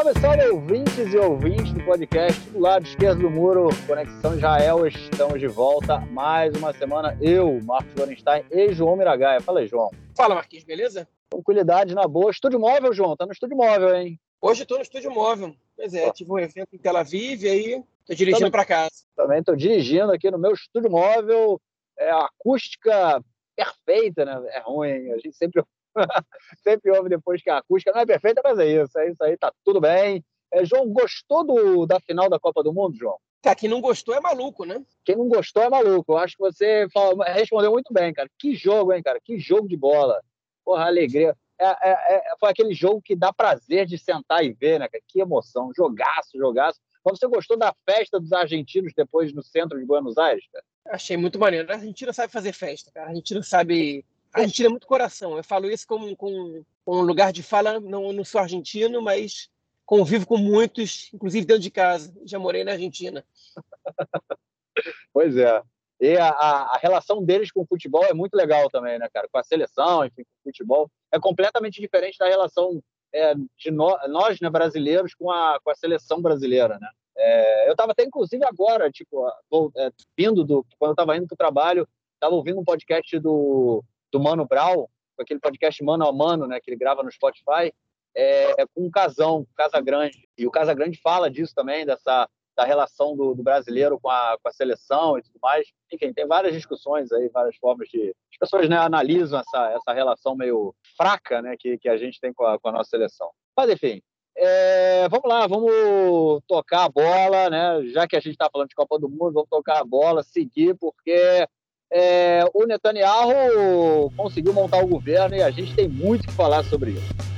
Salve, salve, ouvintes e ouvintes do podcast do lado esquerdo do muro, Conexão Israel. Estamos de volta mais uma semana. Eu, Marcos Lorenstein e João Miragaia. Fala aí, João. Fala, Marquinhos, beleza? Tranquilidade na boa. Estúdio móvel, João. Tá no estúdio móvel, hein? Hoje estou no estúdio móvel. Pois é, tive um evento em Tel Aviv e aí estou dirigindo para casa. Também estou dirigindo aqui no meu estúdio móvel. É a acústica perfeita, né? É ruim, hein? A gente sempre Sempre ouve depois que a acústica não é perfeita, mas é isso. É isso aí, tá tudo bem. É, João, gostou do, da final da Copa do Mundo, João? Cara, quem não gostou é maluco, né? Quem não gostou é maluco. Eu acho que você falou, respondeu muito bem, cara. Que jogo, hein, cara? Que jogo de bola. Porra, alegria. É, é, é, foi aquele jogo que dá prazer de sentar e ver, né, cara? Que emoção. Jogaço, jogaço. Mas você gostou da festa dos argentinos depois no centro de Buenos Aires, cara? Achei muito maneiro. A Argentina sabe fazer festa, cara. A Argentina sabe Argentina é muito coração. Eu falo isso como, com, com um lugar de fala. Não, não sou argentino, mas convivo com muitos, inclusive dentro de casa. Já morei na Argentina. pois é. E a, a, relação deles com o futebol é muito legal também, né, cara? Com a seleção, enfim, com o futebol. É completamente diferente da relação é, de no, nós, né, brasileiros, com a, com a seleção brasileira, né? É, eu estava até, inclusive, agora, tipo, é, vindo do... Quando eu estava indo para o trabalho, estava ouvindo um podcast do, do Mano Brown, aquele podcast Mano a Mano, né, que ele grava no Spotify, é, é com um casão, Casa Grande. E o Casa Grande fala disso também, dessa da relação do, do, brasileiro com a, com a seleção e tudo mais. Enfim, tem várias discussões aí, várias formas de. As pessoas né, analisam essa, essa relação meio fraca né, que, que a gente tem com a, com a nossa seleção. Mas, enfim, é, vamos lá, vamos tocar a bola, né? Já que a gente está falando de Copa do Mundo, vamos tocar a bola, seguir, porque é, o Netanyahu conseguiu montar o governo e a gente tem muito que falar sobre isso.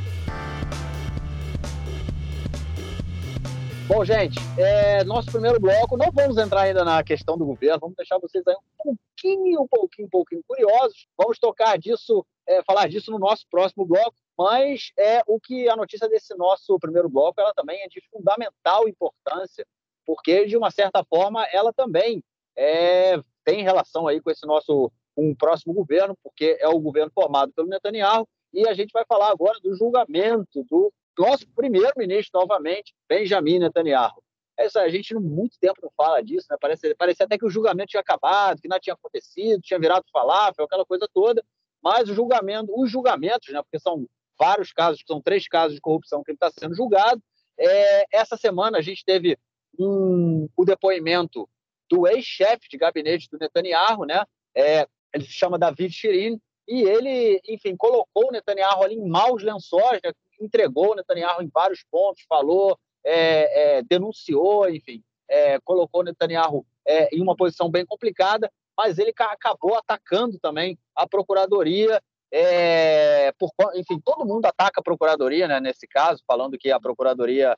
Bom, gente, é, nosso primeiro bloco, não vamos entrar ainda na questão do governo, vamos deixar vocês aí um pouquinho, um pouquinho, um pouquinho curiosos. Vamos tocar disso, é, falar disso no nosso próximo bloco, mas é o que a notícia desse nosso primeiro bloco, ela também é de fundamental importância, porque de uma certa forma ela também é, tem relação aí com esse nosso um próximo governo, porque é o governo formado pelo Netanyahu, e a gente vai falar agora do julgamento do nosso primeiro-ministro novamente, Benjamin Netanyahu. Essa, a gente muito tempo não fala disso, né? Parece, parece até que o julgamento tinha acabado, que nada tinha acontecido, tinha virado falafel, aquela coisa toda, mas o julgamento, os julgamentos, né? Porque são vários casos, são três casos de corrupção que ele está sendo julgado. É, essa semana a gente teve um, o depoimento do ex-chefe de gabinete do Netanyahu, né? É, ele se chama David Shirin, e ele, enfim, colocou o Netanyahu ali em maus lençóis, né? entregou o Netanyahu em vários pontos, falou, é, é, denunciou, enfim, é, colocou o Netanyahu é, em uma posição bem complicada, mas ele acabou atacando também a procuradoria. É, por, enfim, todo mundo ataca a procuradoria, né, nesse caso, falando que a procuradoria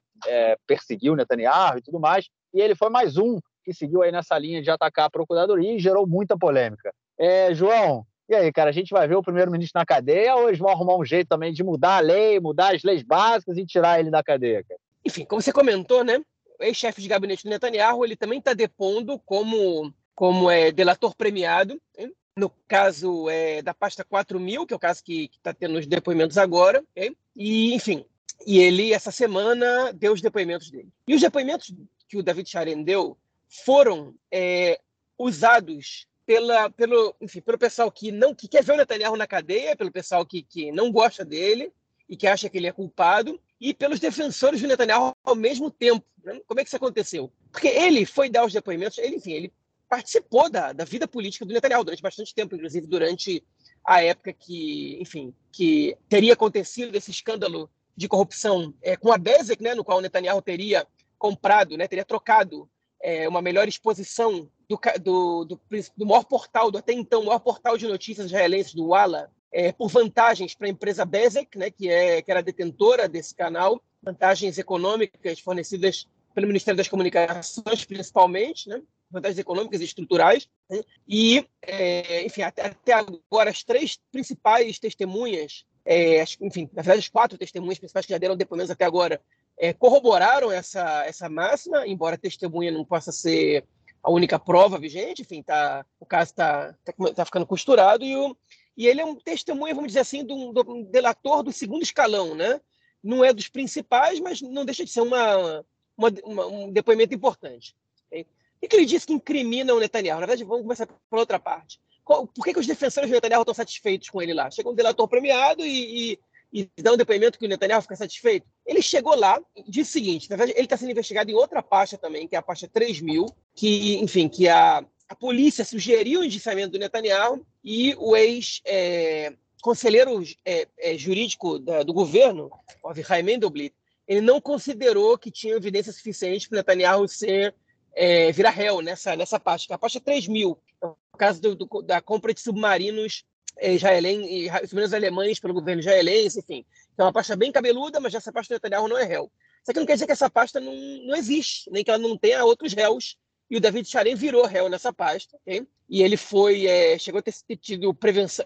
perseguiu Netanyahu e tudo mais. E ele foi mais um que seguiu aí nessa linha de atacar a Procuradoria e gerou muita polêmica. É, João, e aí, cara, a gente vai ver o primeiro-ministro na cadeia ou eles vão arrumar um jeito também de mudar a lei, mudar as leis básicas e tirar ele da cadeia, cara? Enfim, como você comentou, né? O ex-chefe de gabinete do Netanyahu, ele também está depondo como, como é, delator premiado, hein? no caso é, da pasta 4000, que é o caso que está tendo os depoimentos agora, e, enfim, e ele, essa semana, deu os depoimentos dele. E os depoimentos que o David Charen deu foram é, usados pela, pelo, enfim, pelo pessoal que não que quer ver o Netanyahu na cadeia, pelo pessoal que, que não gosta dele e que acha que ele é culpado, e pelos defensores do Netanyahu ao mesmo tempo. Né? Como é que isso aconteceu? Porque ele foi dar os depoimentos, ele, enfim, ele participou da, da vida política do Netanyahu durante bastante tempo, inclusive durante a época que, enfim, que teria acontecido esse escândalo de corrupção é, com a Bezek, né, no qual o Netanyahu teria comprado, né, teria trocado é, uma melhor exposição do, do, do, do, maior portal, do até então maior portal de notícias israelenses, do Walla, é, por vantagens para a empresa Bezek, né, que, é, que era detentora desse canal, vantagens econômicas fornecidas pelo Ministério das Comunicações, principalmente, né, vantagens econômicas e estruturais. Né, e, é, enfim, até, até, agora, as três principais testemunhas, é, enfim, na verdade, as quatro testemunhas principais que já deram depoimentos até agora, é, corroboraram essa, essa máxima, embora a testemunha não possa ser a única prova vigente, enfim, tá, o caso está tá, tá ficando costurado e, o, e ele é um testemunha, vamos dizer assim, de um, de um delator do segundo escalão, né? não é dos principais, mas não deixa de ser uma, uma, uma um depoimento importante. Okay? O que ele disse que incrimina o Netanyahu? Na verdade, vamos começar pela outra parte. Por que, que os defensores do Netanyahu estão satisfeitos com ele lá? Chega um delator premiado e, e e dá um depoimento que o Netanyahu fica satisfeito. Ele chegou lá e disse o seguinte: na verdade, ele está sendo investigado em outra pasta também, que é a pasta 3000, que, enfim, que a, a polícia sugeriu o indiciamento do Netanyahu e o ex-conselheiro é, é, é, jurídico da, do governo, o Avichai Mendelblit, ele não considerou que tinha evidência suficiente para Netanyahu ser, é, virar réu nessa, nessa pasta, que é a pasta 3000, no caso do, do, da compra de submarinos israelense, submarinos alemães pelo governo israelense, enfim. É uma pasta bem cabeluda, mas essa pasta do Netanyahu não é réu. Isso aqui não quer dizer que essa pasta não, não existe, nem que ela não tenha outros réus. E o David Charem virou réu nessa pasta, okay? e ele foi é, chegou a ter tido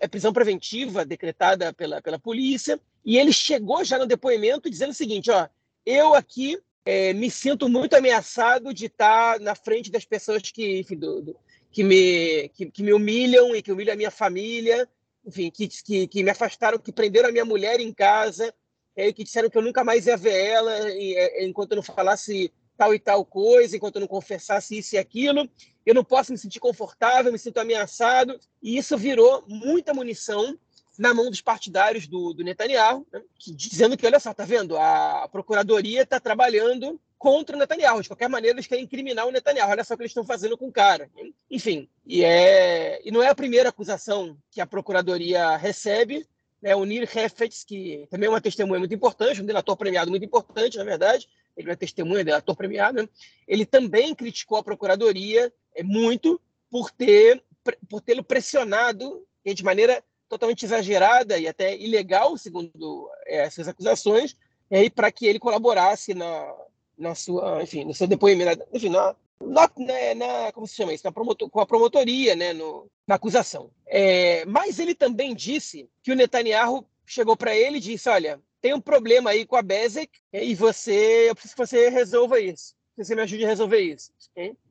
é, prisão preventiva decretada pela, pela polícia, e ele chegou já no depoimento dizendo o seguinte: ó, eu aqui é, me sinto muito ameaçado de estar na frente das pessoas que, enfim, do, do, que, me, que, que, me humilham e que humilham a minha família, enfim, que, que, que me afastaram, que prenderam a minha mulher em casa, é, que disseram que eu nunca mais ia ver ela e, é, enquanto eu não falasse tal e tal coisa, enquanto eu não confessasse isso e aquilo. Eu não posso me sentir confortável, me sinto ameaçado. E isso virou muita munição na mão dos partidários do, do Netanyahu, né, que, dizendo que, olha só, tá vendo? A procuradoria está trabalhando contra o Netanyahu. De qualquer maneira, eles querem incriminar o Netanyahu. Olha só o que eles estão fazendo com o cara. Enfim, e, é, e não é a primeira acusação que a procuradoria recebe. Né? O Nir Hefetz, que também é uma testemunha muito importante, um delator premiado muito importante, na verdade, ele é testemunha, delator premiado, né? ele também criticou a procuradoria é, muito por ter por tê-lo pressionado de maneira totalmente exagerada e até ilegal, segundo é, essas acusações, é, para que ele colaborasse na, na sua, enfim, no seu depoimento, enfim, na, na, né, na, como se chama isso, na promotor, com a promotoria, né, no, na acusação. É, mas ele também disse que o Netanyahu chegou para ele e disse, olha, tem um problema aí com a Bezek e você, eu preciso que você resolva isso, que você me ajude a resolver isso.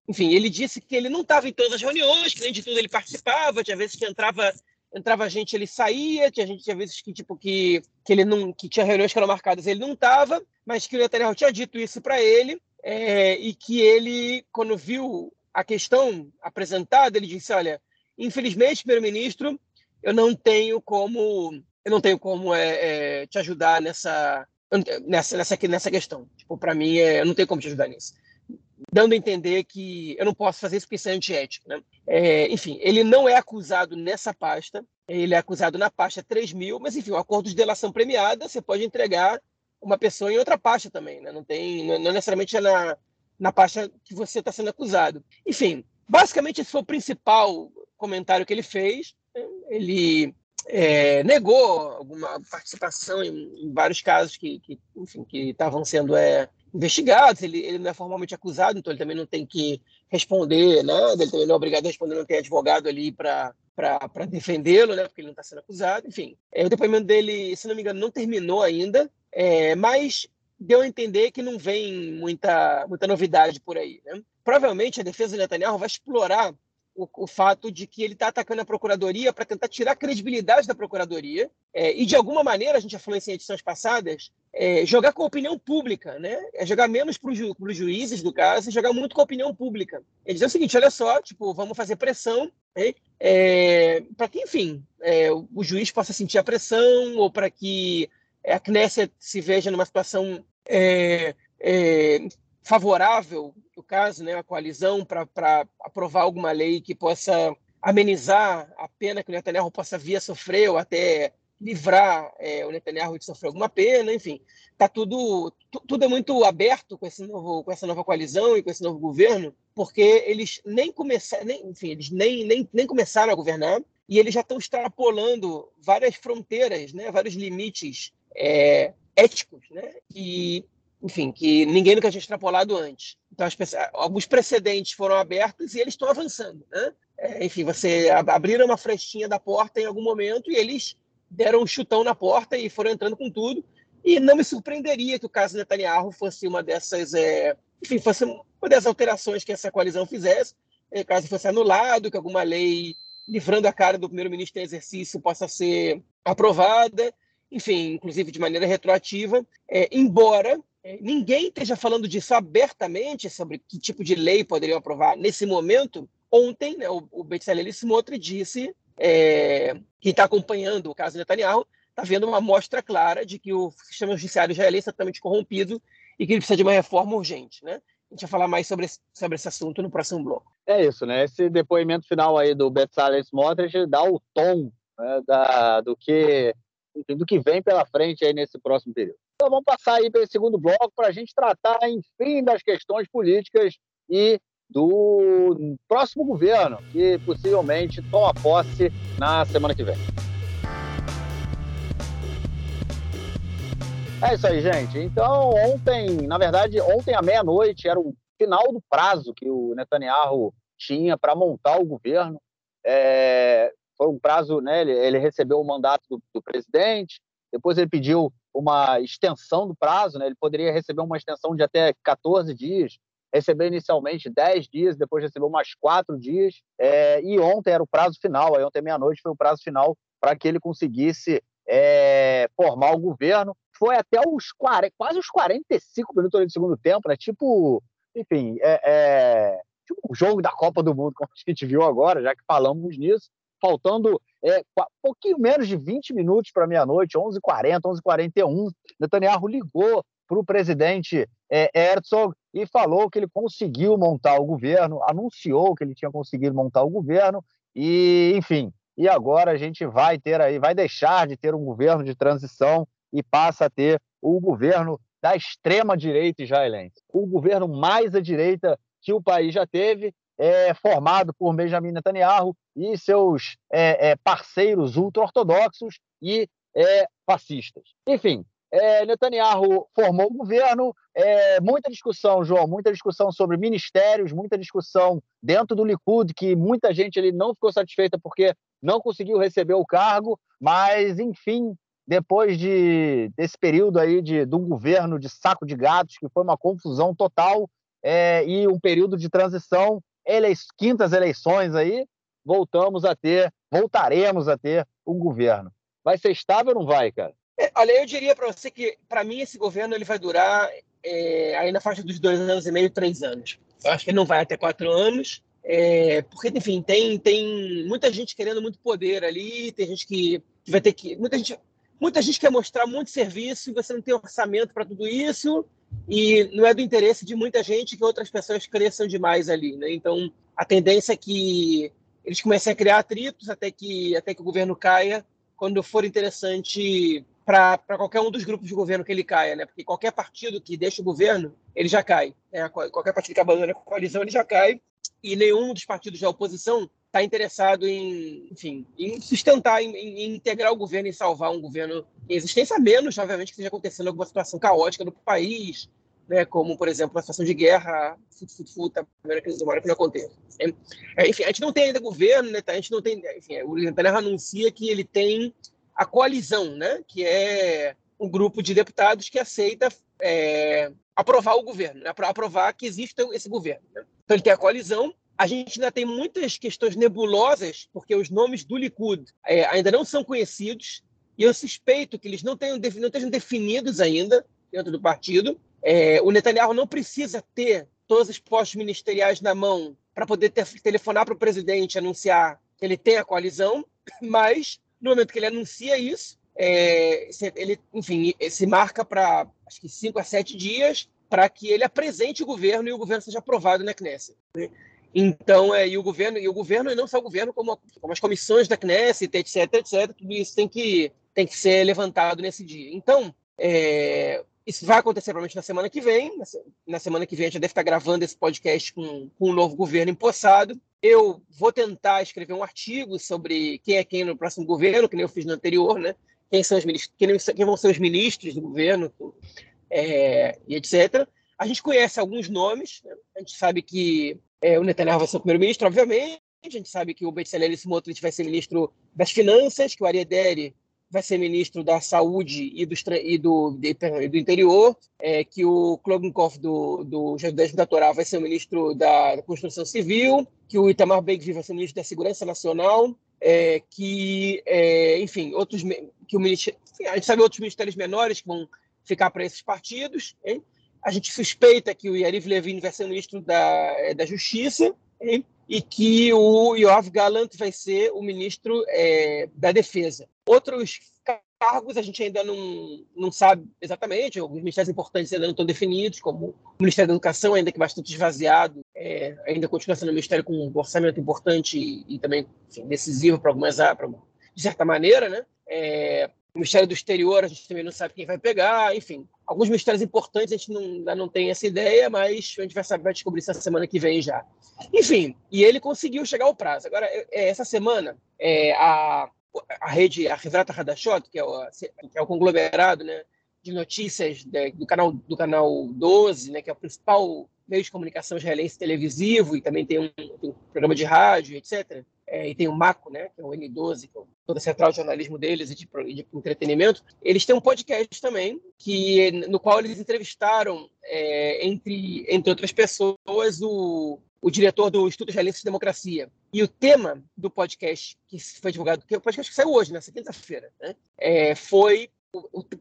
Enfim, ele disse que ele não estava em todas as reuniões, que nem de tudo ele participava, tinha vezes que entrava entrava gente, ele saía, tinha gente tinha vezes que tipo que, que ele não que tinha reuniões que eram marcadas, ele não estava, mas que o Netanyahu tinha dito isso para ele é, e que ele quando viu a questão apresentada, ele disse, olha, infelizmente, primeiro-ministro, eu não tenho como eu não tenho como é, é, te ajudar nessa nessa nessa nessa questão. Tipo, para mim, é, eu não tenho como te ajudar nisso dando a entender que eu não posso fazer isso porque isso é antiético. Né? É, enfim, ele não é acusado nessa pasta, ele é acusado na pasta 3 mil, mas enfim, o acordo de delação premiada você pode entregar uma pessoa em outra pasta também, né? não tem, não necessariamente é na, na pasta que você está sendo acusado. Enfim, basicamente esse foi o principal comentário que ele fez. Ele é, negou alguma participação em, em vários casos que, que, enfim, que estavam sendo é, investigados, ele, ele não é formalmente acusado, então ele também não tem que responder nada, ele também não é obrigado a responder, não tem advogado ali para para defendê-lo, né, porque ele não está sendo acusado. Enfim, é, o depoimento dele, se não me engano, não terminou ainda, é, mas deu a entender que não vem muita, muita novidade por aí. Né? Provavelmente a defesa do Netanyahu vai explorar o, o fato de que ele está atacando a procuradoria para tentar tirar a credibilidade da procuradoria é, e, de alguma maneira, a gente já falou isso em edições passadas, é, jogar com a opinião pública, né? É jogar menos para os ju juízes do caso e jogar muito com a opinião pública. É dizer o seguinte, olha só, tipo, vamos fazer pressão né? é, para que, enfim, é, o juiz possa sentir a pressão ou para que a Knesset se veja numa situação é, é, favorável, no caso, né, a coalizão, para aprovar alguma lei que possa amenizar a pena que o Netanyahu possa vir a sofrer ou até livrar é, o Netanyahu de sofrer alguma pena, enfim, tá tudo tudo é muito aberto com esse novo com essa nova coalizão e com esse novo governo, porque eles nem começaram, nem, enfim, eles nem, nem, nem começaram a governar e eles já estão extrapolando várias fronteiras, né, vários limites é, éticos, né, e enfim, que ninguém nunca tinha extrapolado antes. Então, alguns precedentes foram abertos e eles estão avançando. Né? É, enfim, você abriram uma frestinha da porta em algum momento e eles deram um chutão na porta e foram entrando com tudo. E não me surpreenderia que o caso Netanyahu fosse uma dessas, é, enfim, fosse uma das alterações que essa coalizão fizesse, é, caso fosse anulado, que alguma lei livrando a cara do primeiro-ministro em exercício possa ser aprovada enfim, inclusive de maneira retroativa, é, embora ninguém esteja falando disso abertamente, sobre que tipo de lei poderiam aprovar nesse momento. Ontem, né, o, o Bezalel Smotrich disse, é, quem está acompanhando o caso Netanyahu, está vendo uma mostra clara de que o sistema judiciário israelense é totalmente corrompido e que ele precisa de uma reforma urgente. Né? A gente vai falar mais sobre esse, sobre esse assunto no próximo bloco. É isso, né? Esse depoimento final aí do Bezalel Smotrich dá o tom né, da, do que enfim, do que vem pela frente aí nesse próximo período. Então vamos passar aí para esse segundo bloco para a gente tratar, enfim, das questões políticas e do próximo governo, que possivelmente toma posse na semana que vem. É isso aí, gente. Então, ontem, na verdade, ontem à meia-noite era o final do prazo que o Netanyahu tinha para montar o governo. É, foi um prazo, né? Ele, ele recebeu o mandato do, do, presidente, depois ele pediu uma extensão do prazo, né? Ele poderia receber uma extensão de até 14 dias, receber inicialmente 10 dias, depois recebeu mais 4 dias, é, e ontem era o prazo final, aí ontem meia-noite foi o prazo final para que ele conseguisse é, formar o governo. Foi até os 40, quase os 45 minutos do segundo tempo, né? Tipo, enfim, é, é, tipo o jogo da Copa do Mundo, como a gente viu agora, já que falamos nisso faltando é, pouquinho menos de 20 minutos para meia-noite, 11h40, 11h41, Netanyahu ligou para o presidente é, Herzog e falou que ele conseguiu montar o governo, anunciou que ele tinha conseguido montar o governo e, enfim, e agora a gente vai ter aí, vai deixar de ter um governo de transição e passa a ter o governo da extrema direita israelense, o governo mais à direita que o país já teve é, formado por Benjamin Netanyahu e seus é, é, parceiros ultra-ortodoxos e é, fascistas. Enfim, é, Netanyahu formou o governo, é, muita discussão, João, muita discussão sobre ministérios, muita discussão dentro do Likud, que muita gente ele não ficou satisfeita porque não conseguiu receber o cargo, mas, enfim, depois de, desse período aí de, de um governo de saco de gatos, que foi uma confusão total, é, e um período de transição, ele, quintas eleições aí, voltamos a ter, voltaremos a ter um governo. Vai ser estável ou não vai, cara? É, olha, eu diria para você que, para mim, esse governo ele vai durar é, aí na faixa dos dois anos e meio, três anos. Eu acho que não vai até quatro anos, é, porque, enfim, tem, tem muita gente querendo muito poder ali, tem gente que, que vai ter que. Muita gente, muita gente quer mostrar muito serviço e você não tem orçamento para tudo isso e não é do interesse de muita gente que outras pessoas cresçam demais ali, né? Então, a tendência é que eles comecem a criar atritos até que até que o governo caia, quando for interessante para qualquer um dos grupos de governo que ele caia, né? Porque qualquer partido que deixa o governo, ele já cai. Né? Qualquer partido que abandona a coalizão, ele já cai. E nenhum dos partidos da oposição está interessado em, enfim, em sustentar, em, em, integrar o governo e salvar um governo em existência, a menos, obviamente, que esteja acontecendo alguma situação caótica no país, né, como, por exemplo, a situação de guerra, fut, fut, fut, a primeira crise que não aconteça. É, enfim, a gente não tem ainda governo, né, tá? a gente não tem, enfim, o Netanyahu anuncia que ele tem a coalizão, né, que é um grupo de deputados que aceita é, aprovar o governo, né, aprovar que exista esse governo. Né? Então ele tem a coalizão, a gente ainda tem muitas questões nebulosas, porque os nomes do Likud é, ainda não são conhecidos, e eu suspeito que eles não, tenham, não estejam definidos ainda dentro do partido. É, o Netanyahu não precisa ter todos os postos ministeriais na mão para poder ter, telefonar para o presidente e anunciar que ele tem a coalizão, mas no momento que ele anuncia isso, é, ele, enfim, se marca para acho que cinco a sete dias para que ele apresente o governo e o governo seja aprovado na Knesset. Então, é, e o governo, e o governo, e não só o governo, como, como as comissões da Knesset, etc, etc, tudo isso tem que, tem que ser levantado nesse dia. Então, é, isso vai acontecer provavelmente na semana que vem. Na semana que vem a gente deve estar gravando esse podcast com, com um novo governo empossado. Eu vou tentar escrever um artigo sobre quem é quem no próximo governo, que nem eu fiz no anterior, né? Quem, são os ministros, quem vão ser os ministros do governo, é, e etc. A gente conhece alguns nomes, né? a gente sabe que é, o Netanyahu vai ser o primeiro-ministro, obviamente. A gente sabe que o Bezalel Smotrich vai ser ministro das Finanças, que o Ariadne vai ser ministro da Saúde e do, e do, de, do Interior, é, que o Klogenkopf do, do Jardim da Torá vai ser o ministro da, da Construção Civil, que o Itamar ben vai ser ministro da Segurança Nacional, é, que, é, enfim, outros que o ministério, a gente sabe outros ministérios menores que vão ficar para esses partidos. Hein? A gente suspeita que o Yariv Levin vai ser ministro da, é, da Justiça hein? e que o Yoav Galant vai ser o ministro é, da Defesa. Outros cargos a gente ainda não, não sabe exatamente, alguns ministérios importantes ainda não estão definidos, como o Ministério da Educação, ainda que bastante esvaziado, é, ainda continua sendo um ministério com um orçamento importante e, e também enfim, decisivo para algumas áreas, de certa maneira, né? É, o Ministério do Exterior a gente também não sabe quem vai pegar, enfim. Alguns ministérios importantes a gente não, ainda não tem essa ideia, mas a gente vai, saber, vai descobrir essa semana que vem já. Enfim, e ele conseguiu chegar ao prazo. Agora, é, essa semana, é, a, a rede, a Revrata Hadashot, que é o, que é o conglomerado né, de notícias de, do, canal, do canal 12, né, que é o principal meio de comunicação israelense televisivo, e também tem um, tem um programa de rádio, etc. É, e tem o MACO, né, que é o N12, que é toda a central de jornalismo deles e de, de, entretenimento. Eles têm um podcast também, que no qual eles entrevistaram, é, entre, entre outras pessoas, o, o diretor do Instituto Israelense de Democracia. E o tema do podcast que foi divulgado, que é o podcast que saiu hoje, nessa quinta-feira, né, é, foi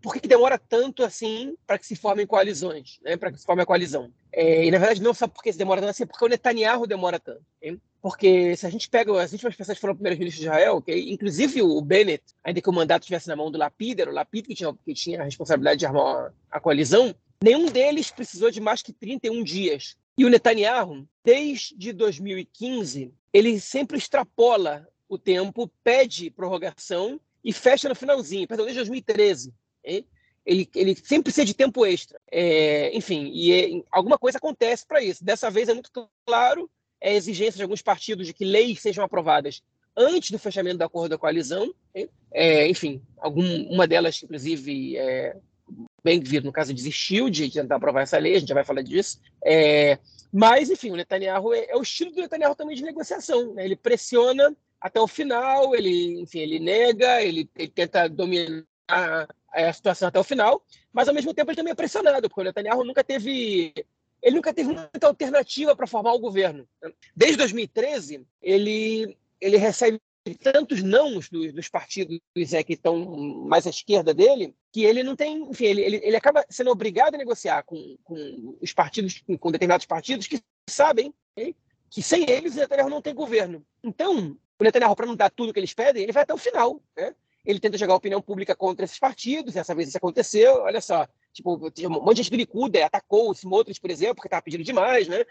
por que, que, demora tanto assim para que se formem coalizões, né, para que se forme a coalizão. É, e, na verdade, não só porque se demora tanto, assim, é porque o Netanyahu demora tanto. Hein? Porque se a gente pega as últimas pessoas que foram primeiros-ministros de Israel, okay, inclusive o Bennett, ainda que o mandato estivesse na mão do Lapid, era o Lapid que tinha, que tinha a responsabilidade de armar a coalizão, nenhum deles precisou de mais que 31 dias e o Netanyahu, desde 2015, ele sempre extrapola o tempo, pede prorrogação e fecha no finalzinho, perdão, desde 2013. Hein? Ele, ele sempre precisa de tempo extra. É, enfim, e é, alguma coisa acontece para isso. Dessa vez é muito claro é a exigência de alguns partidos de que leis sejam aprovadas antes do fechamento do acordo da coalizão. É, enfim, algum, uma delas, inclusive, é, bem vir no caso, desistiu de tentar aprovar essa lei, a gente já vai falar disso. É, mas, enfim, o Netanyahu é, é, o estilo do Netanyahu também de negociação. Né? Ele pressiona até o final, ele, enfim, ele nega, ele, ele tenta dominar a, a, situação até o final, mas ao mesmo tempo ele também é pressionado, porque o Netanyahu nunca teve ele nunca teve muita alternativa para formar o governo. Desde 2013, ele, ele recebe tantos nãos dos, dos partidos é, que estão mais à esquerda dele, que ele não tem, enfim, ele, ele, ele acaba sendo obrigado a negociar com, com os partidos, com determinados partidos que sabem que sem eles o Netanyahu não tem governo. Então, o Netanyahu, para não dar tudo que eles pedem, ele vai até o final. Né? Ele tenta jogar a opinião pública contra esses partidos, dessa vez isso aconteceu, olha só, tipo, um monte de gente do Likud atacou o Smotrich, por exemplo, porque estava pedindo demais, né?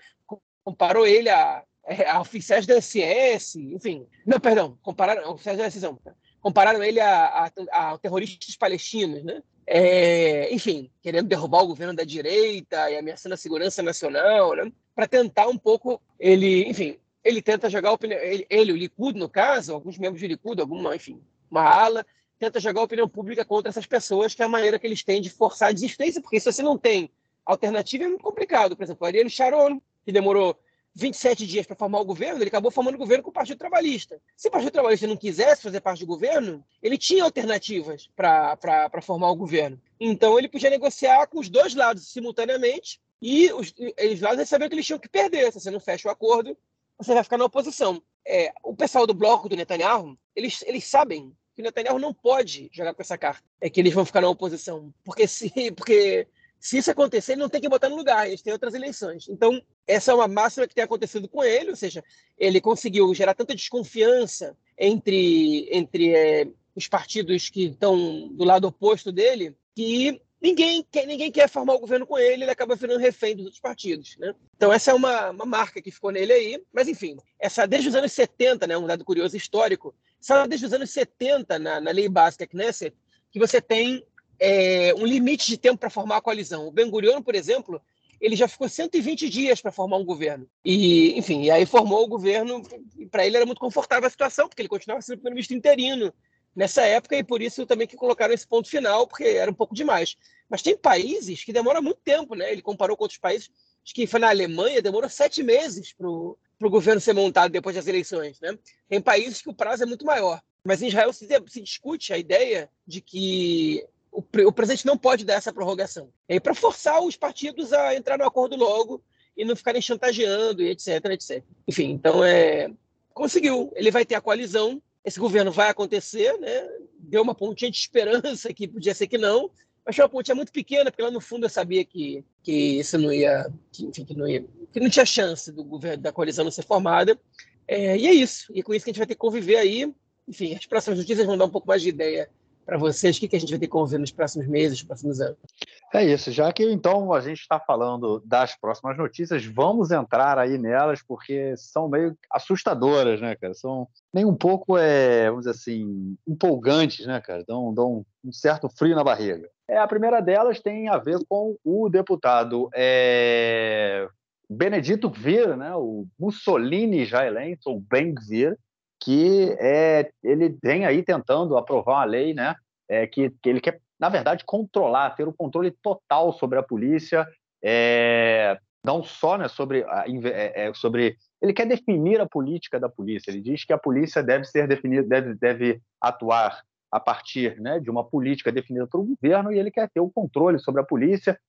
Comparou ele a é, a oficiais da SS, enfim. Não, perdão, compararam, oficiais da SS, compararam ele a, a, a terroristas palestinos, né? É, enfim, querendo derrubar o governo da direita e ameaçando a segurança nacional, né? Para tentar um pouco, ele, enfim, ele tenta jogar opinião, ele, ele, o Likud, no caso, alguns membros do Likud, alguma, enfim, uma ala, tenta jogar a opinião pública contra essas pessoas, que é a maneira que eles têm de forçar a desistência, porque se você não tem alternativa é muito complicado. Por exemplo, o Ariel Sharon, que demorou 27 dias para formar o governo, ele acabou formando o governo com o Partido Trabalhista. Se o Partido Trabalhista não quisesse fazer parte do governo, ele tinha alternativas para formar o governo. Então ele podia negociar com os dois lados simultaneamente e os, os lados sabiam que eles tinham que perder. Se você não fecha o acordo, você vai ficar na oposição. É, o pessoal do bloco do Netanyahu, eles, eles sabem que o Netanyahu não pode jogar com essa carta. É que eles vão ficar na oposição. Porque se, porque se isso acontecer, ele não tem que botar no lugar, eles têm outras eleições. Então, essa é uma máxima que tem acontecido com ele, ou seja, ele conseguiu gerar tanta desconfiança entre, entre é, os partidos que estão do lado oposto dele, que ninguém quer, ninguém quer formar o governo com ele, ele acaba virando refém dos outros partidos. Né? Então, essa é uma, uma marca que ficou nele aí. Mas, enfim, essa desde os anos 70, né, um dado curioso histórico, só desde os anos 70, na, na lei básica Knesset, que você tem é, um limite de tempo para formar a coalizão. O Ben Gurion, por exemplo, ele já ficou 120 dias para formar um governo. E, enfim, e aí formou o governo, para ele era muito confortável a situação, porque ele continuava sendo primeiro-ministro interino nessa época, e por isso também que colocaram esse ponto final, porque era um pouco demais. Mas tem países que demoram muito tempo, né? Ele comparou com outros países, acho que foi na Alemanha, demorou sete meses para o governo ser montado depois das eleições, né? Tem países que o prazo é muito maior. Mas em Israel se, se discute a ideia de que o, o presidente não pode dar essa prorrogação. É para forçar os partidos a entrar no acordo logo e não ficarem chantageando e etc, etc. Enfim, então é conseguiu. Ele vai ter a coalizão esse governo vai acontecer, né? Deu uma pontinha de esperança que podia ser que não, mas foi uma pontinha muito pequena, porque lá no fundo eu sabia que, que isso não ia que, enfim, que não ia, que não tinha chance do governo da coalizão não ser formada. É, e é isso. E com isso que a gente vai ter que conviver aí. Enfim, as próximas notícias vão dar um pouco mais de ideia para vocês. O que, que a gente vai ter que conviver nos próximos meses, nos próximos anos. É isso. Já que então a gente está falando das próximas notícias, vamos entrar aí nelas, porque são meio assustadoras, né, cara? São nem um pouco, é, vamos dizer assim, empolgantes, né, cara? Dão, dão um certo frio na barriga. É, a primeira delas tem a ver com o deputado é, Benedito Vir, né, o Mussolini israelense, ou Ben-Gvir, que é, ele vem aí tentando aprovar uma lei né, é, que, que ele quer, na verdade, controlar, ter o controle total sobre a polícia, é, não só né, sobre, a, é, é, sobre. Ele quer definir a política da polícia. Ele diz que a polícia deve ser definida, deve, deve atuar a partir né, de uma política definida pelo governo e ele quer ter o controle sobre a polícia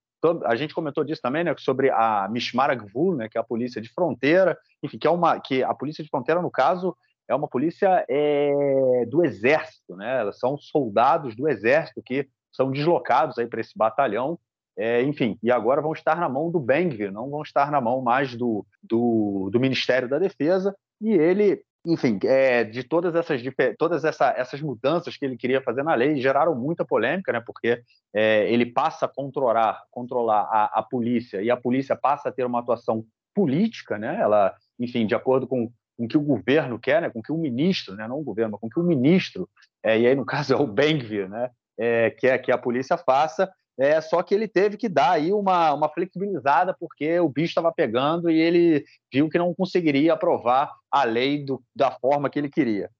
a gente comentou disso também, né, sobre a Mishmar Gvul, né, que é a polícia de fronteira, enfim, que é uma que a polícia de fronteira no caso é uma polícia é, do exército, né? Elas são soldados do exército que são deslocados aí para esse batalhão, é, enfim, e agora vão estar na mão do Bengvir, não vão estar na mão mais do, do, do Ministério da Defesa, e ele enfim, é, de todas essas todas essa, essas mudanças que ele queria fazer na lei geraram muita polêmica, né? Porque é, ele passa a controlar, controlar a, a, polícia e a polícia passa a ter uma atuação política, né? Ela, enfim, de acordo com com que o governo quer, né? Com que o ministro, né? Não o governo, mas com que o ministro, é, e aí no caso é o Bengvir, né? É, quer que a polícia faça. É, só que ele teve que dar aí uma, uma flexibilizada, porque o bicho estava pegando e ele viu que não conseguiria aprovar a lei do, da forma que ele queria.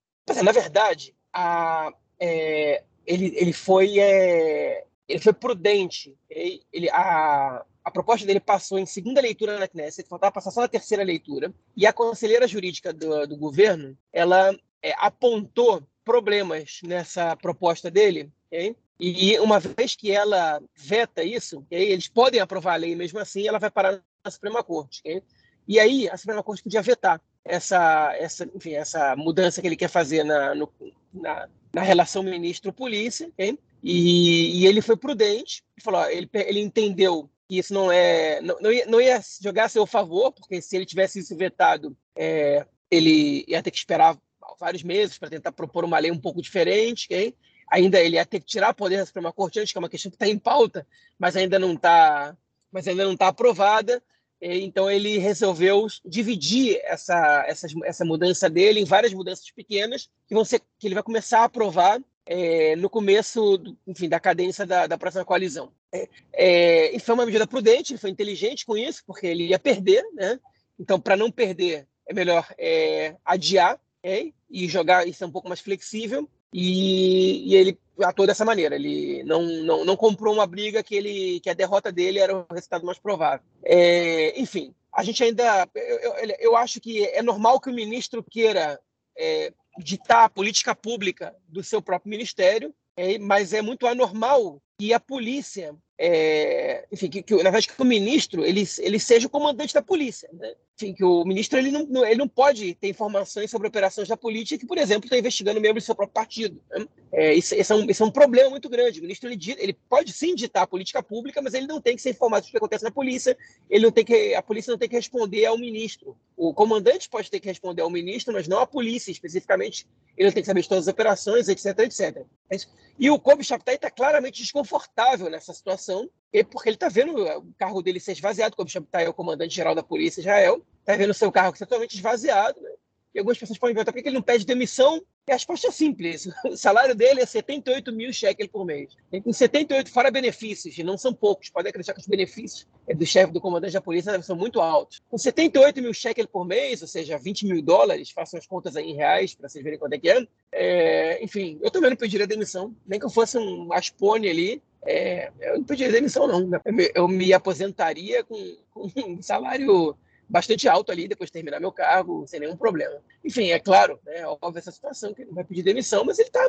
Na verdade, a, é, ele, ele, foi, é, ele foi prudente. Ele, a, a proposta dele passou em segunda leitura na Knesset, faltava passar só na terceira leitura, e a conselheira jurídica do, do governo ela é, apontou problemas nessa proposta dele, okay? E uma vez que ela veta isso, okay, eles podem aprovar a lei mesmo assim, ela vai parar na Suprema Corte. Okay? E aí a Suprema Corte podia vetar essa, essa, enfim, essa mudança que ele quer fazer na, no, na, na relação ministro-polícia. E, e, ele foi prudente, falou, ele, ele entendeu que isso não é não, não, ia, não ia jogar a seu favor, porque se ele tivesse isso vetado, é, ele ia ter que esperar vários meses para tentar propor uma lei um pouco diferente. Okay? ainda ele ia ter que tirar poder da Suprema Corte antes, que é uma questão que está em pauta, mas ainda não está, mas ainda não está aprovada. Então ele resolveu dividir essa, essa, essa mudança dele em várias mudanças pequenas que vão ser que ele vai começar a aprovar é, no começo, enfim, da cadência da, da próxima coalizão. É, é, e foi uma medida prudente, ele foi inteligente com isso, porque ele ia perder, né? Então, para não perder, é melhor é, adiar é, e jogar isso é um pouco mais flexível. E, e, ele atuou dessa maneira. Ele não, não, não comprou uma briga que, ele, que a derrota dele era o resultado mais provável. É, enfim, a gente ainda. Eu, eu, eu, acho que é normal que o ministro queira é, ditar a política pública do seu próprio ministério, é, mas é muito anormal que a polícia é, enfim, que, que, na verdade que o ministro ele, ele seja o comandante da polícia. Né? Enfim, que o ministro ele não, ele não pode ter informações sobre operações da polícia que, por exemplo, está investigando membros do seu próprio partido. Né? É, isso, isso, é um, isso, é um, problema muito grande. O ministro ele, ele pode sim ditar a política pública, mas ele não tem que ser informado sobre o que acontece na polícia. Ele não tem que, a polícia não tem que responder ao ministro. O comandante pode ter que responder ao ministro, mas não a polícia especificamente. Ele tem que saber de todas as operações, etc, etc. É e o Kobe Chaptai está claramente desconfortável nessa situação, porque ele está vendo o cargo dele ser esvaziado. O Kobe Chaptai é o comandante-geral da polícia Israel, está vendo o seu cargo totalmente esvaziado. Né? E algumas pessoas podem perguntar por que ele não pede demissão e a resposta é simples. O salário dele é 78 mil shekels por mês. Com 78, fora benefícios, e não são poucos. Podem acreditar que os benefícios do chefe do comandante da polícia são muito altos. Com 78 mil shekels por mês, ou seja, 20 mil dólares, façam as contas aí em reais para vocês verem quanto é que é. é. Enfim, eu também não pediria demissão. Nem que eu fosse um aspone ali, é, eu não pediria demissão, não. Eu me, eu me aposentaria com, com um salário bastante alto ali depois de terminar meu cargo, sem nenhum problema. Enfim, é claro, né, óbvio essa situação que ele vai pedir demissão, mas ele está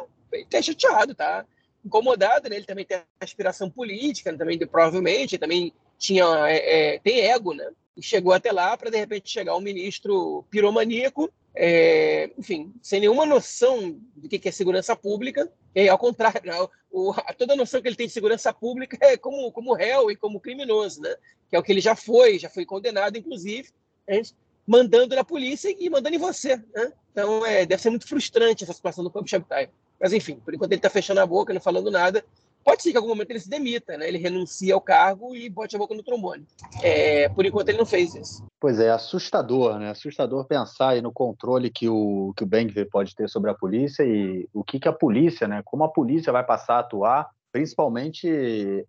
tá chateado, está incomodado, né? Ele também tem aspiração política, né, também provavelmente, também tinha é, é, tem ego, né? E chegou até lá para de repente chegar um ministro piromaníaco é, enfim, sem nenhuma noção do que é segurança pública, e ao contrário, o, toda a noção que ele tem de segurança pública é como, como réu e como criminoso, né? que é o que ele já foi, já foi condenado, inclusive, mandando na polícia e mandando em você. Né? Então, é, deve ser muito frustrante essa situação do Pump Shabtai. Mas, enfim, por enquanto ele está fechando a boca, não falando nada, Pode ser que em algum momento ele se demita, né? Ele renuncia ao cargo e bote a boca no trombone. É, por enquanto ele não fez isso. Pois é, assustador, né? Assustador pensar aí no controle que o, que o Bengvir pode ter sobre a polícia e o que, que a polícia, né? Como a polícia vai passar a atuar, principalmente,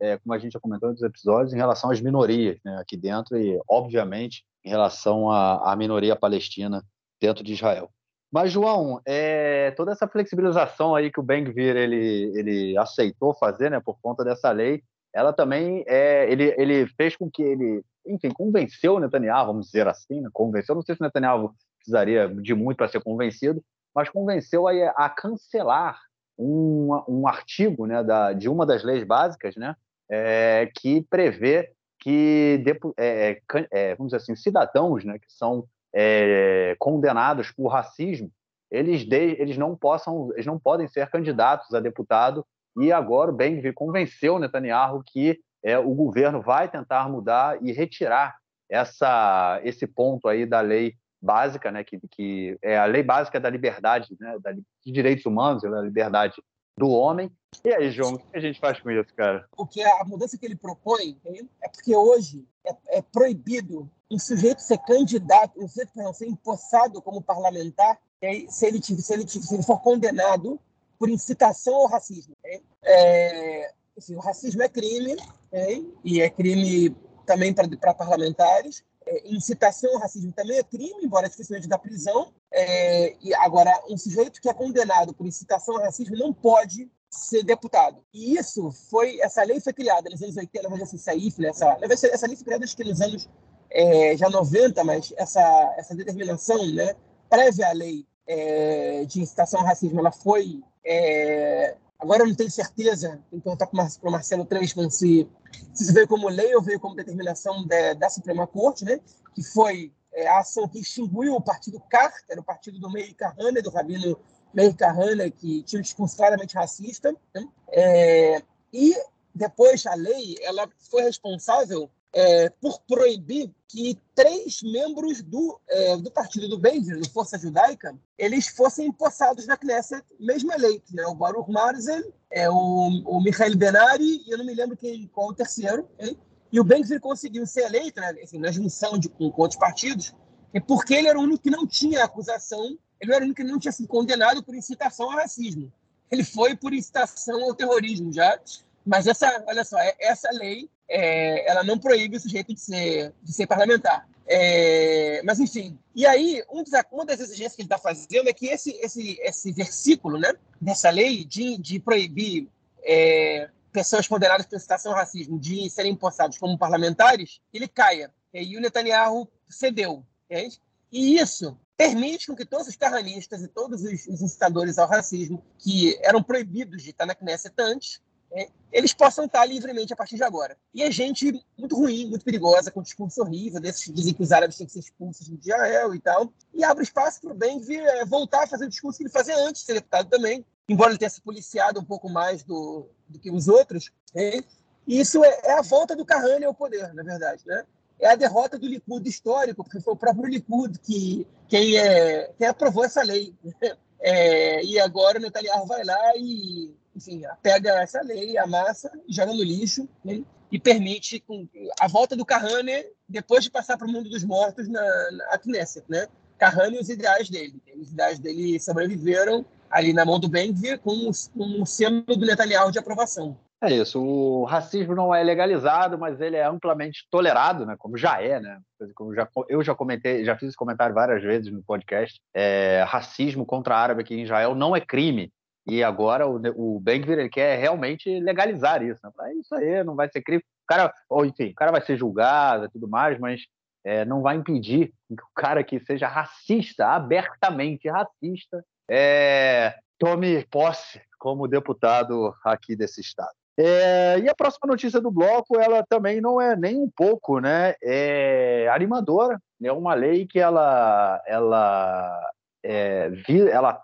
é, como a gente já comentou nos episódios, em relação às minorias né? aqui dentro e, obviamente, em relação à, à minoria palestina dentro de Israel. Mas, João, é, toda essa flexibilização aí que o Ben-Gvir ele, ele aceitou fazer, né, por conta dessa lei, ela também é, ele, ele fez com que ele, enfim, convenceu o Netanyahu, vamos dizer assim, né, convenceu, não sei se o Netanyahu precisaria de muito para ser convencido, mas convenceu a, a cancelar um, um artigo né, da, de uma das leis básicas, né, é, que prevê que, é, é, é, vamos dizer assim, cidadãos né, que são é, condenados por racismo, eles, de, eles, não possam, eles não podem ser candidatos a deputado. E agora o Ben convenceu Netanyahu que é, o governo vai tentar mudar e retirar essa, esse ponto aí da lei básica, né, que, que é a lei básica da liberdade, né, da, de direitos humanos, da liberdade do homem. E aí, João, o que a gente faz com isso, cara? O que a mudança que ele propõe é porque hoje é, é proibido um sujeito ser candidato, um sujeito não, ser empossado como parlamentar, se ele, se, ele, se ele for condenado por incitação ao racismo. É, assim, o racismo é crime, e é crime também para parlamentares. É, incitação ao racismo também é crime, embora dificilmente da prisão. É, e agora, um sujeito que é condenado por incitação ao racismo não pode ser deputado. E isso foi, essa lei foi criada nos anos 80, na verdade, essa IFLE, essa, essa lei foi criada acho que nos anos é, já 90, mas essa, essa determinação, né, prévia à lei é, de incitação ao racismo, ela foi. É, agora eu não tenho certeza, tenho que perguntar para o Marcelo Treisman se, se isso veio como lei ou veio como determinação de, da Suprema Corte, né, que foi é, a ação que extinguiu o partido Carter, o partido do Meir Kahane, do rabino Meir Kahane, que tinha um discurso claramente racista. Né, é, e depois a lei ela foi responsável é, por proibir que três membros do, é, do partido do Benzer, do Força Judaica, eles fossem empossados na Knesset, mesmo eleito, né? O Baruch Marzel, é, o, o Michael Benari, e eu não me lembro quem, qual o terceiro, hein? e o Benzer conseguiu ser eleito, né, assim, na junção de, com, com outros partidos, porque ele era o único que não tinha acusação, ele era o único que não tinha sido condenado por incitação ao racismo. Ele foi por incitação ao terrorismo já, mas essa, olha só, é, essa lei é, ela não proíbe o sujeito de ser, de ser parlamentar. É, mas, enfim. E aí, um uma das exigências que ele está fazendo é que esse, esse, esse versículo né, dessa lei de, de proibir é, pessoas condenadas por citação ao racismo de serem empossados como parlamentares, ele caia. E o Netanyahu cedeu. Entende? E isso permite com que todos os carranistas e todos os, os incitadores ao racismo que eram proibidos de estar na Knesset antes, eles possam estar livremente a partir de agora. E é gente muito ruim, muito perigosa, com discurso horrível, desses dizem que os árabes têm que ser expulsos de Israel e tal, e abre espaço para o Ben vir é, voltar a fazer o discurso que ele fazia antes ser deputado também, embora ele tenha se policiado um pouco mais do, do que os outros. É, e isso é, é, a volta do Kahane ao poder, na verdade, né? É a derrota do Likud histórico, porque foi o próprio Likud que quem, é, quem aprovou essa lei. É, e agora o Netanyahu vai lá e enfim, pega essa lei, amassa, joga no lixo né? e permite a volta do Kahane depois de passar para o mundo dos mortos na, na Knesset, né? Kahane e os ideais dele. Os ideais dele sobreviveram ali na mão do Ben-Gvir com, o selo do Netanyahu de aprovação. É isso. O racismo não é legalizado, mas ele é amplamente tolerado, né? Como já é, né? Como já, eu já comentei, já fiz esse comentário várias vezes no podcast. É, racismo contra árabe aqui em Israel não é crime. E agora o, o Bankville ele quer realmente legalizar isso. Né? É isso aí, não vai ser crime. O cara, ou enfim, o cara vai ser julgado e tudo mais, mas é, não vai impedir que o cara que seja racista, abertamente racista, é, tome posse como deputado aqui desse estado. É, e a próxima notícia do bloco, ela também não é nem um pouco né, é animadora. É uma lei que ela, ela é, ela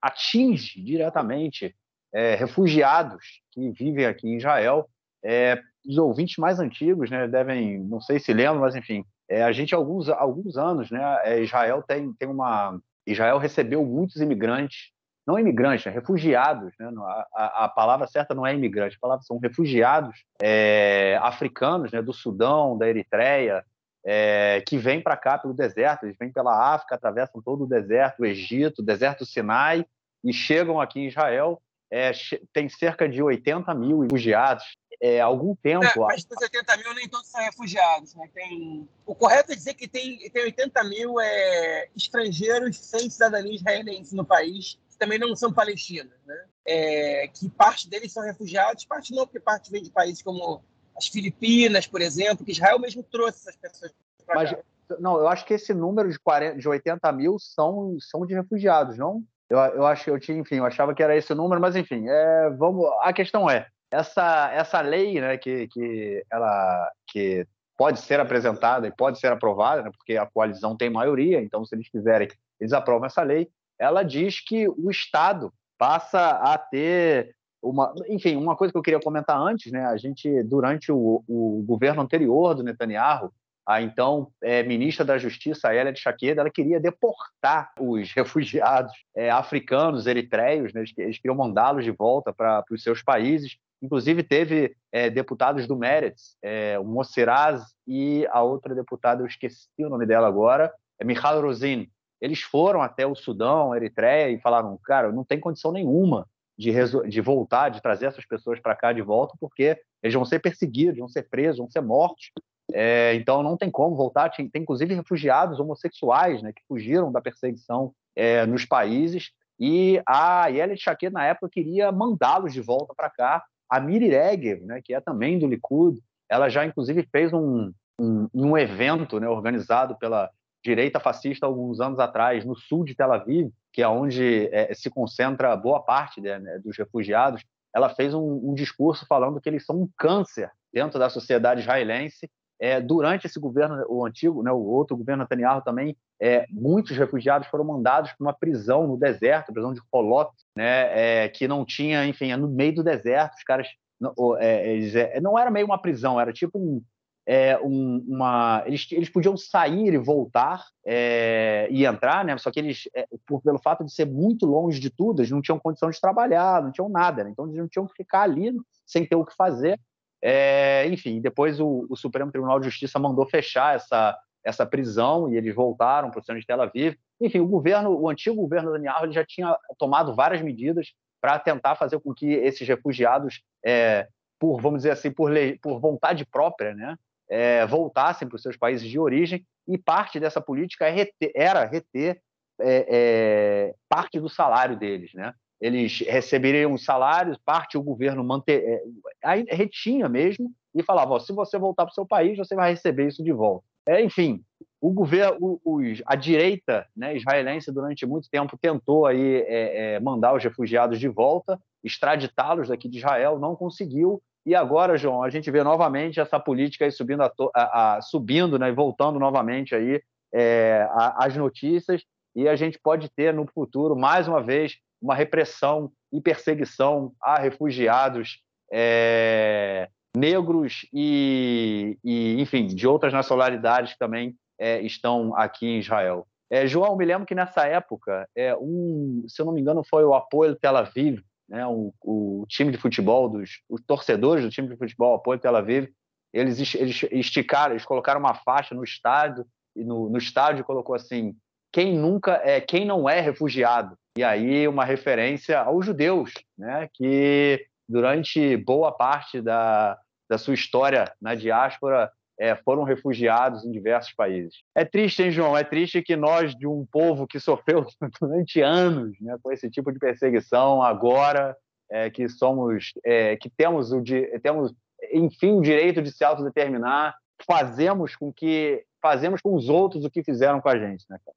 atinge diretamente é, refugiados que vivem aqui em Israel. É, os ouvintes mais antigos né, devem, não sei se lembram, mas enfim, é, a gente alguns, alguns anos, né, é, Israel tem, tem uma. Israel recebeu muitos imigrantes, não imigrantes, né, refugiados. Né, a, a, palavra certa não é imigrante, a palavra são refugiados é, africanos né, do Sudão, da Eritreia, é, que vêm para cá pelo deserto, eles vêm pela África, atravessam todo o deserto, o Egito, o deserto Sinai, e chegam aqui em Israel. É, tem cerca de 80 mil refugiados. É, algum tempo. É, mas dos 80 mil nem todos são refugiados. Né? Tem... O correto é dizer que tem, tem 80 mil é, estrangeiros sem cidadania israelense no país, que também não são palestinos. Né? É, que parte deles são refugiados, parte não, porque parte vem de países como as Filipinas, por exemplo, que Israel mesmo trouxe essas pessoas para Mas, Não, eu acho que esse número de, 40, de 80 mil são, são de refugiados, não? Eu, eu acho que eu tinha, enfim, eu achava que era esse número, mas enfim, é, vamos. A questão é essa essa lei, né, que, que ela que pode ser apresentada e pode ser aprovada, né, porque a coalizão tem maioria, então se eles quiserem, eles aprovam essa lei. Ela diz que o Estado passa a ter uma, enfim, uma coisa que eu queria comentar antes, né? A gente durante o, o governo anterior do Netanyahu, a então é, ministra da Justiça, Elia de Shaqueda, ela queria deportar os refugiados é, africanos, eritreios, né? eles, eles queriam mandá-los de volta para os seus países. Inclusive, teve é, deputados do Meretz, é, o Moceraz e a outra deputada, eu esqueci o nome dela agora, é Michal Rosin. Eles foram até o Sudão, Eritreia, e falaram: cara, não tem condição nenhuma de, de voltar, de trazer essas pessoas para cá de volta, porque eles vão ser perseguidos, vão ser presos, vão ser mortos. É, então não tem como voltar. Tem, tem, inclusive refugiados homossexuais né, que fugiram da perseguição é, nos países. E a Yelit Shakir, na época, queria mandá-los de volta para cá. A Miri Regev, né, que é também do Likud, ela já inclusive fez um, um, um evento né, organizado pela direita fascista alguns anos atrás no sul de Tel Aviv, que é onde é, se concentra boa parte né, né, dos refugiados, ela fez um, um, discurso falando que eles são um câncer dentro da sociedade israelense. É, durante esse governo, o antigo, né, o outro governo Netanyahu também, é, muitos refugiados foram mandados para uma prisão no deserto, prisão de Holot, né, é, que não tinha, enfim, é no meio do deserto, os caras não, é, eles, não era meio uma prisão, era tipo um, é, um, uma. Eles, eles podiam sair e voltar é, e entrar, né? Só que eles, é, por, pelo fato de ser muito longe de tudo, eles não tinham condição de trabalhar, não tinham nada, né? Então eles não tinham que ficar ali sem ter o que fazer. É, enfim, depois o, o, Supremo Tribunal de Justiça mandou fechar essa, essa prisão e eles voltaram para o centro de Tel Aviv. Enfim, o governo, o antigo governo Netanyahu, ele já tinha tomado várias medidas para tentar fazer com que esses refugiados, é, por vamos dizer assim, por, lei, por vontade própria, né, é, voltassem para os seus países de origem, e parte dessa política é era reter é, é, parte do salário deles. Né? Eles receberiam os salários, parte o governo manter, é, retinha mesmo, e falava: ó, se você voltar para o seu país, você vai receber isso de volta. É, enfim, o governo, os, a direita né, israelense durante muito tempo tentou aí é, é, mandar os refugiados de volta, extraditá-los daqui de Israel, não conseguiu. E agora, João, a gente vê novamente essa política aí subindo, a, a, a subindo né, e voltando novamente aí é, a, as notícias, e a gente pode ter no futuro, mais uma vez, uma repressão e perseguição a refugiados é, negros e, e, enfim, de outras nacionalidades que também é, estão aqui em Israel. É, João, me lembro que nessa época, é, um, se eu não me engano, foi o Apoio Tel Aviv, né, o, o, time de futebol, dos, os torcedores do time de futebol Apoio Tel Aviv, eles, eles esticaram, eles colocaram uma faixa no estádio, e no, no estádio colocou assim, quem nunca é, quem não é refugiado. E aí uma referência aos judeus, né, que durante boa parte da, da sua história na diáspora é, foram refugiados em diversos países. É triste, hein, João? É triste que nós, de um povo que sofreu durante anos né, com esse tipo de perseguição, agora é, que somos, é, que temos o temos, enfim, o direito de se autodeterminar, fazemos com que fazemos com os outros o que fizeram com a gente, né? É,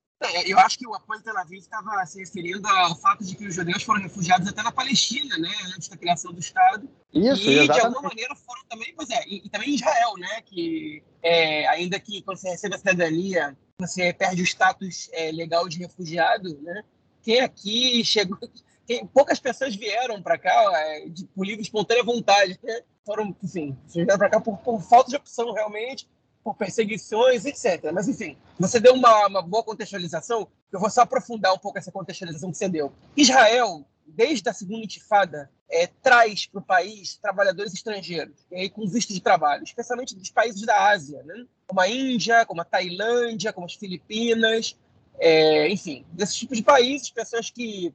eu acho que o apoio Tel Aviv estava se referindo ao fato de que os judeus foram refugiados até na Palestina, né, antes da criação do Estado. Isso, e exatamente. de alguma maneira foram também, pois é, e, e também em Israel, né, que é, ainda que quando você recebe a cidadania, você perde o status é, legal de refugiado, né? Quem aqui chegou, quem, poucas pessoas vieram para cá é, de, por livre espontânea vontade, né? foram, enfim, vieram para cá por, por falta de opção realmente por perseguições, etc. Mas, enfim, você deu uma, uma boa contextualização, eu vou só aprofundar um pouco essa contextualização que você deu. Israel, desde a segunda intifada, é, traz para o país trabalhadores estrangeiros, aí, com visto de trabalho, especialmente dos países da Ásia, né? como a Índia, como a Tailândia, como as Filipinas, é, enfim, desses tipos de países, pessoas que,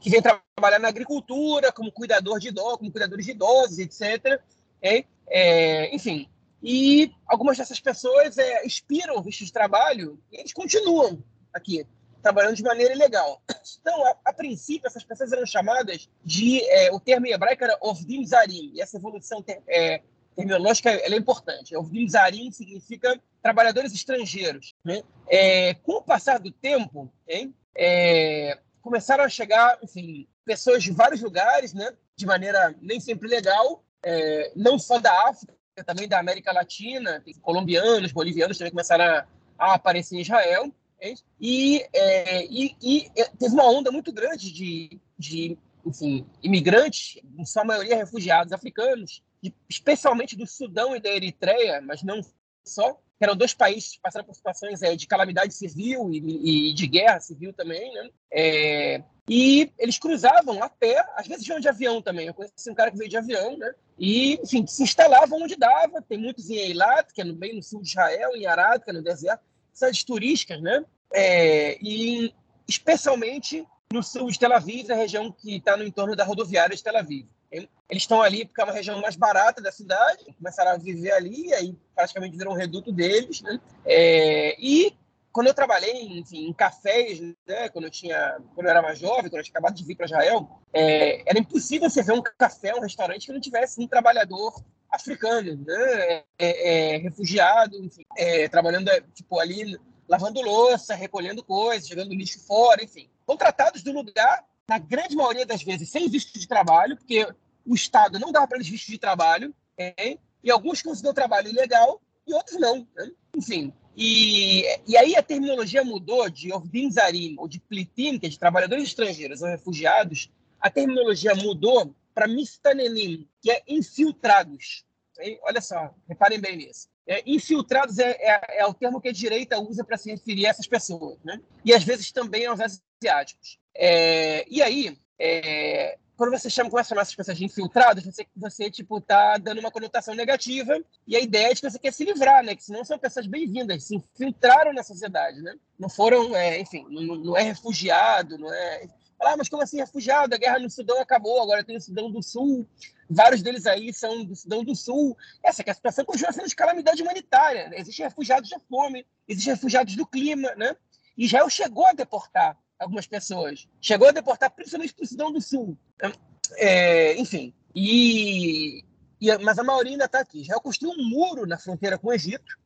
que vêm trabalhar na agricultura, como cuidador de idosos, como cuidadores de idosos, etc. É, enfim, e algumas dessas pessoas é, expiram visto de trabalho e eles continuam aqui, trabalhando de maneira ilegal. Então, a, a princípio, essas pessoas eram chamadas de. É, o termo em hebraico era Ovdim Zarim, e essa evolução ter, é, terminológica é importante. Ovdim Zarim significa trabalhadores estrangeiros. Né? É, com o passar do tempo, hein, é, começaram a chegar enfim, pessoas de vários lugares, né, de maneira nem sempre legal, é, não só da África, também da América Latina, colombianos, bolivianos também começaram a, a aparecer em Israel. E, é, e, e, é, teve uma onda muito grande de, de enfim, imigrantes, em sua maioria refugiados africanos, especialmente do Sudão e da Eritreia, mas não só, que eram dois países que passaram por situações é, de calamidade civil e, e, de guerra civil também, né? É, e eles cruzavam a pé, às vezes iam de avião também. Eu conheci um cara que veio de avião, né? E, enfim, se instalavam onde dava. Tem muitos em Eilat, que é no meio no sul de Israel, em Arad, que é no deserto, cidades turísticas, né? É, e especialmente no sul de Tel Aviv, na região que está no entorno da rodoviária de Tel Aviv. Eles estão ali porque é uma região mais barata da cidade, começaram a viver ali, aí praticamente virou um reduto deles. Né? É, e quando eu trabalhei enfim, em cafés, né, quando eu tinha, quando eu era mais jovem, quando eu tinha acabado de vir para Israel, é, era impossível você ver um café, um restaurante que não tivesse um trabalhador africano, né, é, é, refugiado, enfim, é, trabalhando é, tipo ali lavando louça, recolhendo coisas, jogando lixo fora, enfim, contratados do lugar na grande maioria das vezes sem visto de trabalho, porque o Estado não dava para eles visto de trabalho, e alguns conseguiram trabalho ilegal e outros não. Né? Enfim, e, e aí a terminologia mudou de Ovdim ou de Plitim, que é de trabalhadores estrangeiros ou refugiados, a terminologia mudou para Mistanenim, que é infiltrados. Olha só, reparem bem nisso. É, infiltrados é, é, é, o termo que a direita usa para se referir a essas pessoas, né? E às vezes também aos asiáticos. É, e aí, é, quando você chama, começa a chamar essas pessoas de infiltrados, você, você, tipo, tá dando uma conotação negativa e a ideia é de que você quer se livrar, né? Que senão são pessoas bem-vindas, se infiltraram na sociedade, né? Não foram, é, enfim, não, não, é refugiado, não é... Ah, mas como assim refugiado? A guerra no Sudão acabou, agora tem o Sudão do Sul, vários deles aí são do Sudão do Sul. Essa que a situação continua sendo de calamidade humanitária. Né? Existem refugiados da fome, existem refugiados do clima, né? Israel chegou a deportar algumas pessoas. Chegou a deportar principalmente para o Sudão do Sul. É, enfim, e, e, mas a maioria ainda está aqui. Já construiu um muro na fronteira com o Egito,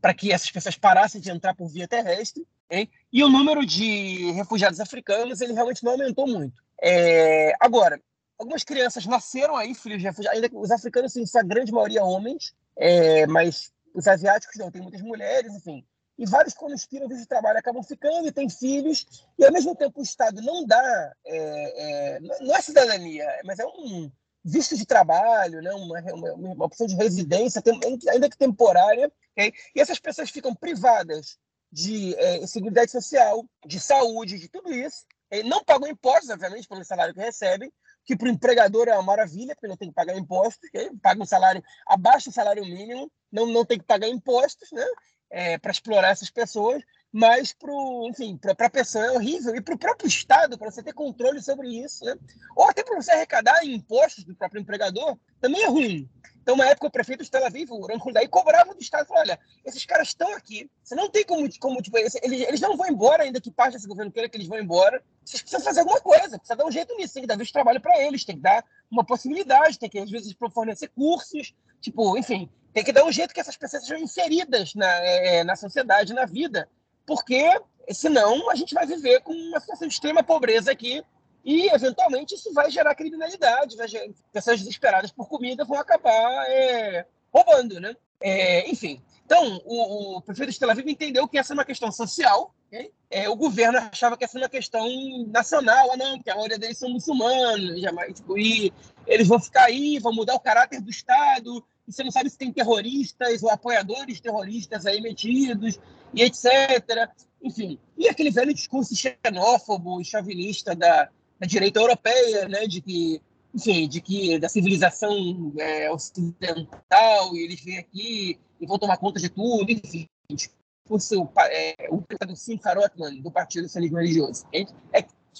para que essas pessoas parassem de entrar por via terrestre. Hein? E o número de refugiados africanos ele realmente não aumentou muito. É, agora, algumas crianças nasceram aí, filhos de refugiados, ainda que os africanos, são a grande maioria homens, é, mas os asiáticos não, tem muitas mulheres, enfim e vários, o visto de trabalho, acabam ficando e têm filhos, e ao mesmo tempo o Estado não dá, é, é, não é cidadania, mas é um visto de trabalho, né, uma, uma, uma opção de residência, ainda que temporária, okay? e essas pessoas ficam privadas de é, seguridade social, de saúde, de tudo isso, não pagam impostos, obviamente, pelo salário que recebem, que para o empregador é uma maravilha, porque não tem que pagar impostos, okay? paga um salário abaixo do salário mínimo, não, não tem que pagar impostos, né? É, para explorar essas pessoas, mas para a pessoa é horrível e para o próprio Estado, para você ter controle sobre isso, né? ou até para você arrecadar impostos do próprio empregador, também é ruim. Então, uma época, o prefeito de Tel Aviv, o Ron Huldaí, cobrava do Estado, olha, esses caras estão aqui, você não tem como, como tipo, eles, eles não vão embora, ainda que parte desse governo queira que eles vão embora, vocês precisam fazer alguma coisa, precisa dar um jeito nisso, tem que dar de trabalho para eles, tem que dar uma possibilidade, tem que, às vezes, fornecer cursos, tipo, enfim, tem que dar um jeito que essas pessoas sejam inseridas na, é, na sociedade, na vida, porque Senão, a gente vai viver com uma situação de extrema pobreza aqui e, eventualmente, isso vai gerar criminalidade, vai gerar... pessoas desesperadas por comida vão acabar é, roubando, né? É, enfim, então, o, o, prefeito de Tel Aviv entendeu que essa é uma questão social. Okay? É, o governo achava que essa é uma questão nacional. Ah, não, porque a maioria deles são muçulmanos. Jamais, tipo, e eles vão ficar aí, vão mudar o caráter do Estado. E você não sabe se tem terroristas ou apoiadores terroristas aí metidos, e etc. Enfim, e aquele velho discurso xenófobo e chauvinista da, da direita europeia, né, de que enfim, de que da civilização é, ocidental e eles vêm aqui e vão tomar conta de tudo, enfim. Discurso, é, o do Simcha Rotman, do Partido Sionismo Religioso. É,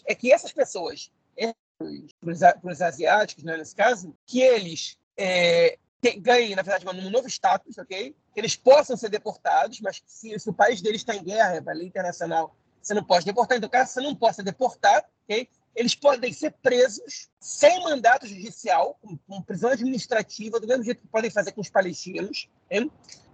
é que essas pessoas, é, para os asiáticos, né, nesse caso, que eles é, ganhem, na verdade, um novo status, ok? Que eles possam ser deportados, mas se, se o país deles está em guerra, a lei internacional, você não pode deportar. Então, caso você não possa deportar, ok? eles podem ser presos sem mandato judicial, com, com prisão administrativa, do mesmo jeito que podem fazer com os palestinos, né?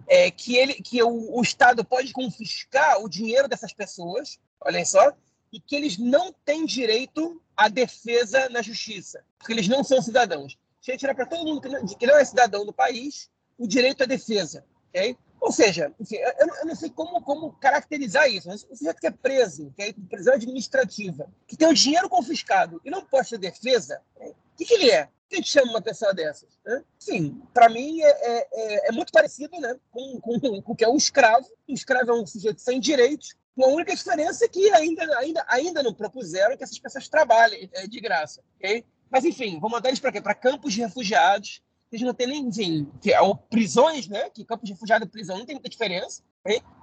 é, que, ele, que o, o, Estado pode confiscar o dinheiro dessas pessoas, olhem só, e que eles não têm direito à defesa na justiça, porque eles não são cidadãos. Eu tirar para todo mundo que não, que não é cidadão do país o direito à defesa. Okay? Ou seja, enfim, eu, eu, não sei como, como caracterizar isso, mas o sujeito que é preso, que é prisão administrativa, que tem o dinheiro confiscado e não pode ter defesa, o que, que ele é? Que chama uma pessoa dessas? Né? Sim, para mim é, é, é, é, muito parecido né, com, com, com o que é um escravo. Um escravo é um sujeito sem direitos, com a única diferença é que ainda, ainda, ainda não propuseram que essas pessoas trabalhem é, de graça. Okay? Mas, enfim, vou mandar eles para quê? Para campos de refugiados, eles não têm nem, enfim, que, ou prisões, né? Que campo de refugiado e prisão não tem muita diferença.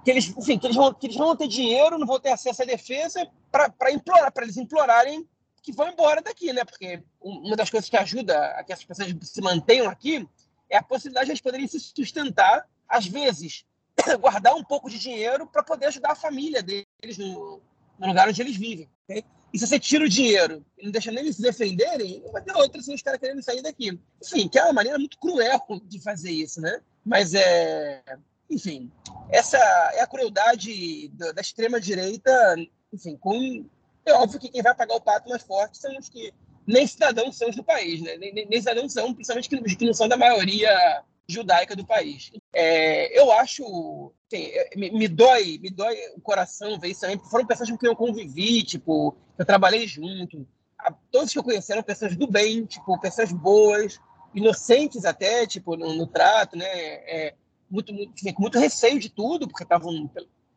Que eles, enfim, que eles, vão, que eles vão ter dinheiro, não vão ter acesso à defesa para implorar, para eles implorarem que vão embora daqui, né? Porque uma das coisas que ajuda a que as pessoas se mantenham aqui é a possibilidade de eles poderem se sustentar, às vezes, guardar um pouco de dinheiro para poder ajudar a família deles no, no lugar onde eles vivem. Okay? E se você tira o dinheiro e não deixa nem eles se defenderem, não vai ter outra sem os caras querendo sair daqui. Enfim, que é uma maneira muito cruel de fazer isso, né? Mas é. Enfim, essa é a crueldade da, extrema-direita, enfim, com. É óbvio que quem vai pagar o pato mais forte são os que nem cidadãos são do país, né? Nem, nem, nem cidadãos são, principalmente que, que não são da maioria judaica do país. É, eu acho, assim, me, me, dói, me dói o coração ver isso também. Foram pessoas com quem eu convivi, tipo, eu trabalhei junto. Todos que eu conheci eram pessoas do bem, tipo, pessoas boas, inocentes até, tipo, no, no trato, né? É, muito, muito, com muito receio de tudo, porque estavam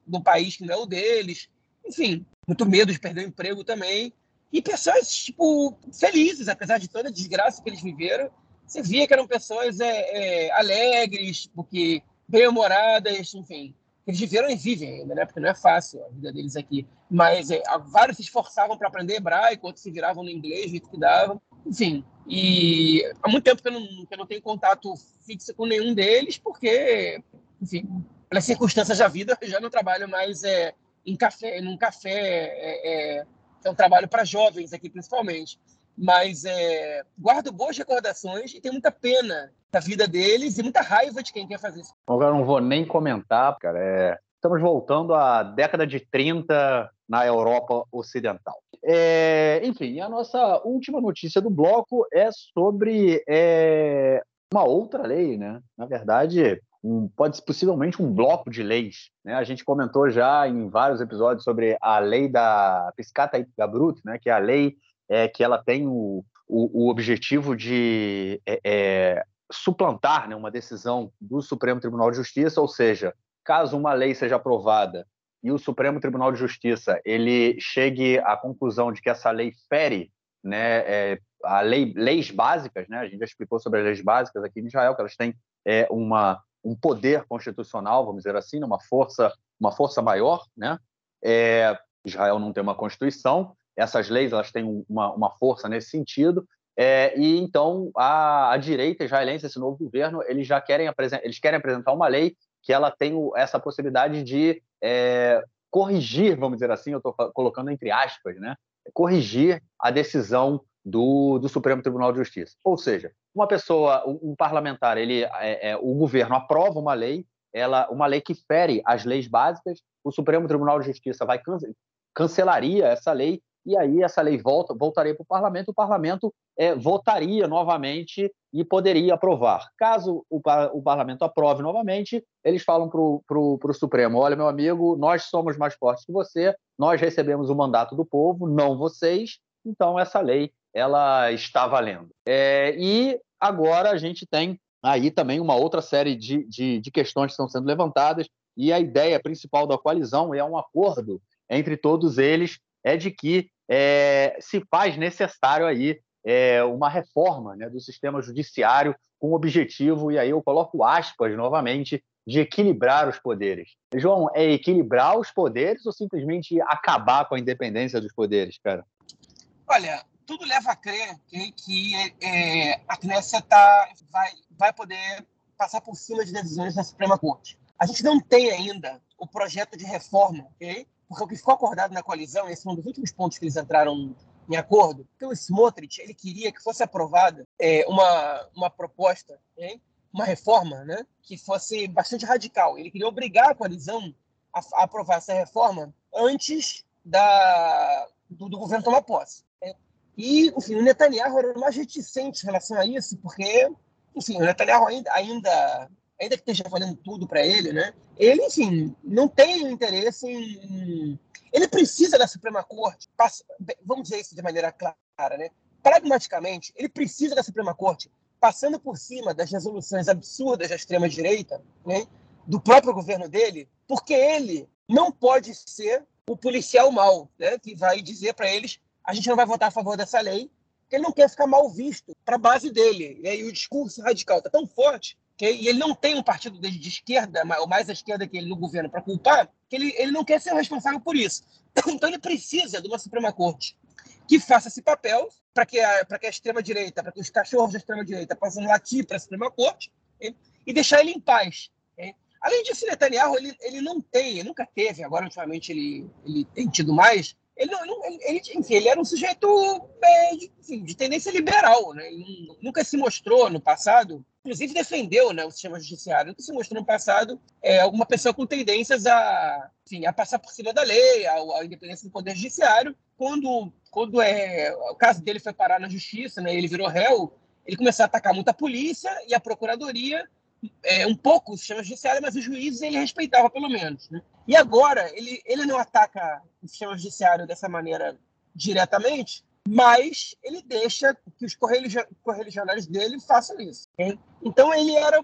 num país que não é o deles. Enfim, muito medo de perder o emprego também. E pessoas, tipo, felizes, apesar de toda a desgraça que eles viveram você via que eram pessoas é, é, alegres, porque bem-humoradas, enfim. Eles viveram e vivem ainda, né? Porque não é fácil a vida deles aqui. Mas é, vários se esforçavam para aprender hebraico, outros se viravam no inglês, jeito que davam. Enfim, e há muito tempo que eu, não, que eu não tenho contato fixo com nenhum deles, porque, enfim, pelas circunstâncias da vida, eu já não trabalho mais é, em café, num café, é, é, é um trabalho para jovens aqui, principalmente mas é, guardo boas recordações e tenho muita pena da vida deles e muita raiva de quem quer fazer isso. Agora não vou nem comentar, cara. É... Estamos voltando à década de 30 na Europa Ocidental. É... Enfim, a nossa última notícia do bloco é sobre é... uma outra lei, né? Na verdade, um, pode possivelmente um bloco de leis. Né? A gente comentou já em vários episódios sobre a lei da Piscata Gabrut, né? que é a lei é que ela tem o, o, o objetivo de é, é, suplantar né, uma decisão do Supremo Tribunal de Justiça, ou seja, caso uma lei seja aprovada e o Supremo Tribunal de Justiça ele chegue à conclusão de que essa lei fere né, é, a lei, leis básicas, né, a gente já explicou sobre as leis básicas aqui em Israel, que elas têm é, uma, um poder constitucional, vamos dizer assim, uma força, uma força maior, né? É, Israel não tem uma constituição, essas leis elas têm uma, uma força nesse sentido. É, e então a, a, direita israelense, esse novo governo, eles já querem apresentar, eles querem apresentar uma lei que ela tem essa possibilidade de é, corrigir, vamos dizer assim, eu estou colocando entre aspas, né, corrigir a decisão do, do, Supremo Tribunal de Justiça. Ou seja, uma pessoa, um, um parlamentar, ele, é, é, o governo aprova uma lei, ela, uma lei que fere as leis básicas, o Supremo Tribunal de Justiça vai cancelaria essa lei e aí essa lei volta, voltaria para o parlamento, o parlamento é, votaria novamente e poderia aprovar. Caso o, o parlamento aprove novamente, eles falam para o Supremo: olha, meu amigo, nós somos mais fortes que você, nós recebemos o mandato do povo, não vocês, então essa lei ela está valendo. É, e agora a gente tem aí também uma outra série de, de, de questões que estão sendo levantadas, e a ideia principal da coalizão é um acordo entre todos eles, é de que é, se faz necessário aí é, uma reforma né, do sistema judiciário com o objetivo, e aí eu coloco aspas novamente, de equilibrar os poderes. João, é equilibrar os poderes ou simplesmente acabar com a independência dos poderes, cara? Olha, tudo leva a crer que, que é, a Knesset tá, vai, vai poder passar por cima de decisões da Suprema Corte. A gente não tem ainda o projeto de reforma, ok? Porque o que ficou acordado na coalizão, esse é um dos últimos pontos que eles entraram em acordo, que o Smotrich ele queria que fosse aprovada é, uma, uma proposta, okay? uma reforma, né, que fosse bastante radical. Ele queria obrigar a coalizão a, a aprovar essa reforma antes da, do, do governo tomar posse. Né? E, enfim, o Netanyahu era mais reticente em relação a isso, porque, enfim, o Netanyahu ainda, ainda ainda que esteja valendo tudo para ele, né? Ele, enfim, não tem interesse em. Ele precisa da Suprema Corte, vamos dizer isso de maneira clara, né? Pragmaticamente, ele precisa da Suprema Corte passando por cima das resoluções absurdas da extrema-direita, né? do próprio governo dele, porque ele não pode ser o policial mau, né? que vai dizer para eles: a gente não vai votar a favor dessa lei, porque ele não quer ficar mal visto para a base dele. E aí o discurso radical está tão forte E ele não tem um partido de esquerda, ou mais à esquerda que ele no governo, para culpar, que ele, ele não quer ser responsável por isso. Então ele precisa de uma Suprema Corte que faça esse papel para que a, que a extrema-direita, para que os cachorros da extrema-direita possam latir para a Suprema Corte e deixar ele em paz. Okay? Além disso, Netanyahu ele, ele não tem, nunca teve, agora ultimamente ele, ele tem tido mais, ele, não, ele, enfim, ele era um sujeito é, de, enfim, de, tendência liberal, né? Ele nunca se mostrou no passado inclusive defendeu né, o sistema judiciário, que se mostrou no passado é, alguma pessoa com tendências a, enfim, a passar por cima da lei, a, a independência do poder judiciário. Quando, quando é, o caso dele foi parar na justiça, né, ele virou réu, ele começou a atacar muito a polícia e a procuradoria, é, um pouco o sistema judiciário, mas os juízes ele respeitava pelo menos. Né? E agora ele, ele não ataca o sistema judiciário dessa maneira diretamente, mas ele deixa que os correligionários dele façam isso. Okay? Então ele era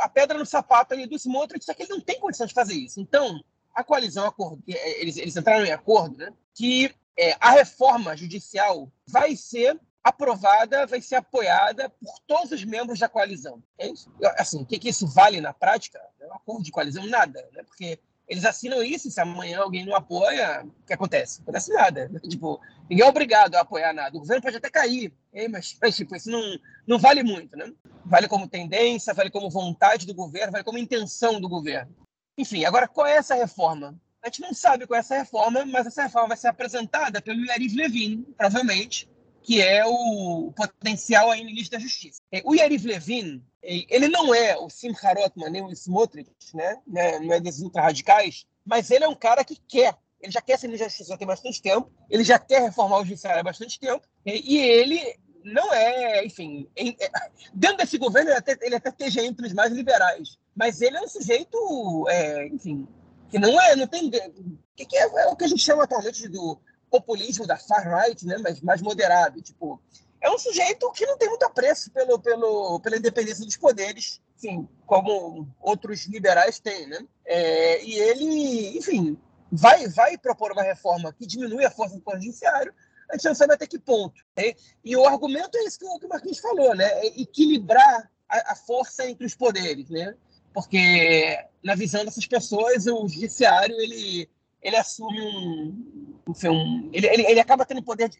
a pedra no sapato ali do Smotrich, só que ele não tem condição de fazer isso. Então a coalizão, é, eles, eles entraram em acordo né, que é, a reforma judicial vai ser aprovada, vai ser apoiada por todos os membros da coalizão. É isso? Assim, o que, que isso vale na prática? Um acordo de coalizão, nada, né? porque eles assinam isso, se amanhã alguém não apoia, o que acontece? Não acontece nada. Tipo, ninguém é obrigado a apoiar nada. O governo pode até cair, mas, mas tipo, isso não, não vale muito, né? Vale como tendência, vale como vontade do governo, vale como intenção do governo. Enfim, agora qual é essa reforma? A gente não sabe qual é essa reforma, mas essa reforma vai ser apresentada pelo Yariv Levin, provavelmente, que é o potencial aí ministro da Justiça. É, o Yariv Levin, ele não é o Simcha Rotman, nem o Smotrich, né? né? não é desses ultra-radicais, mas ele é um cara que quer. Ele já quer ser ministro da Justiça há bastante tempo, ele já quer reformar o judiciário há bastante tempo, e ele não é, enfim, em, é, dentro desse governo ele até, ele até esteja entre os mais liberais, mas ele é um sujeito, é, enfim, que não é, não tem, que, que é, é, o que a gente chama atualmente do populismo da far-right, né, mas mais moderado. Tipo, é um sujeito que não tem muito apreço pelo, pelo, pela independência dos poderes, enfim, como outros liberais têm, né? É, e ele, enfim, vai, vai propor uma reforma que diminui a força do Poder Judiciário, a gente não sabe até que ponto. Né? E o argumento é isso que o, que o Marquinhos falou, né? É equilibrar a, a força entre os poderes, né? Porque, na visão dessas pessoas, o judiciário, ele ele assume um. Enfim, um ele, ele, ele, acaba tendo poder,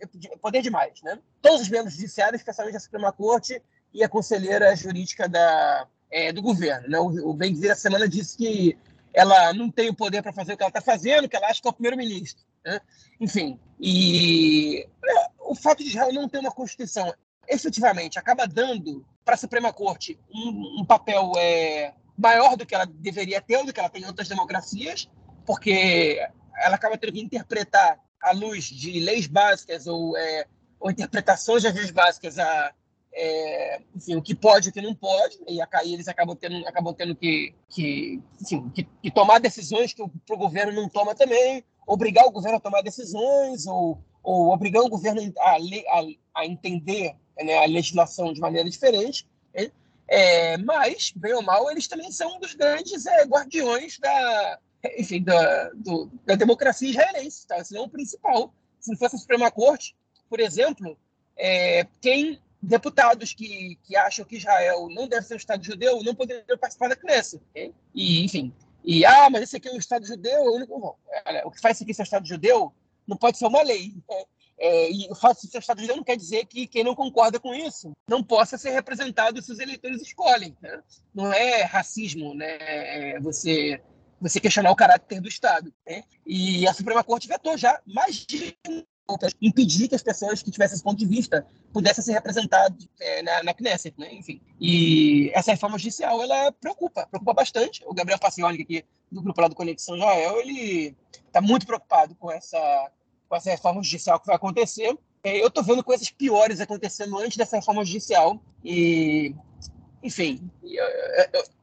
poder demais. Né? Todos os membros judiciários, especialmente a Suprema Corte e a conselheira jurídica da, é, do governo. Né? O, o Ben Gvir, essa semana, disse que ela não tem o poder para fazer o que ela está fazendo, que ela acha que é o primeiro-ministro. Né? Enfim, e é, o fato de Israel não ter uma Constituição efetivamente acaba dando para a Suprema Corte um, um papel é, maior do que ela deveria ter, do que ela tem em outras democracias, porque ela acaba tendo que interpretar à luz de leis básicas ou, é, ou interpretações das leis básicas a, é, enfim, o que pode e o que não pode, e aí eles acabam tendo, acabam tendo que, que, enfim, que, que tomar decisões que o governo não toma também, obrigar o governo a tomar decisões, ou, ou obrigar o governo a, a, a entender né, a legislação de maneira diferente. É, mas, bem ou mal, eles também são um dos grandes é, guardiões da, enfim, da, do, da democracia israelense, tá? Se não o principal. Se não fosse a Suprema Corte, por exemplo, é, quem deputados que, que acham que Israel não deve ser um Estado judeu não poderiam participar da Knesset. Okay? E, enfim, e, ah, mas esse aqui é um Estado judeu, é o único... Olha, o que faz isso aqui ser um Estado judeu não pode ser uma lei. Né? É, e o fato de ser Estado judeu não quer dizer que quem não concorda com isso não possa ser representado se os eleitores escolhem. Né? Não é racismo né? É você, você questionar o caráter do Estado. Né? E a Suprema Corte vetou já mais de impedir que as pessoas que tivessem esse ponto de vista pudessem ser representadas é, na, na Knesset, né? Enfim. E essa reforma judicial, ela preocupa, preocupa bastante. O Gabriel Facioli, aqui do grupo lá do Conexão Israel, ele está muito preocupado com essa, com essa reforma judicial que vai acontecer. É, eu estou vendo coisas piores acontecendo antes dessa reforma judicial e, enfim,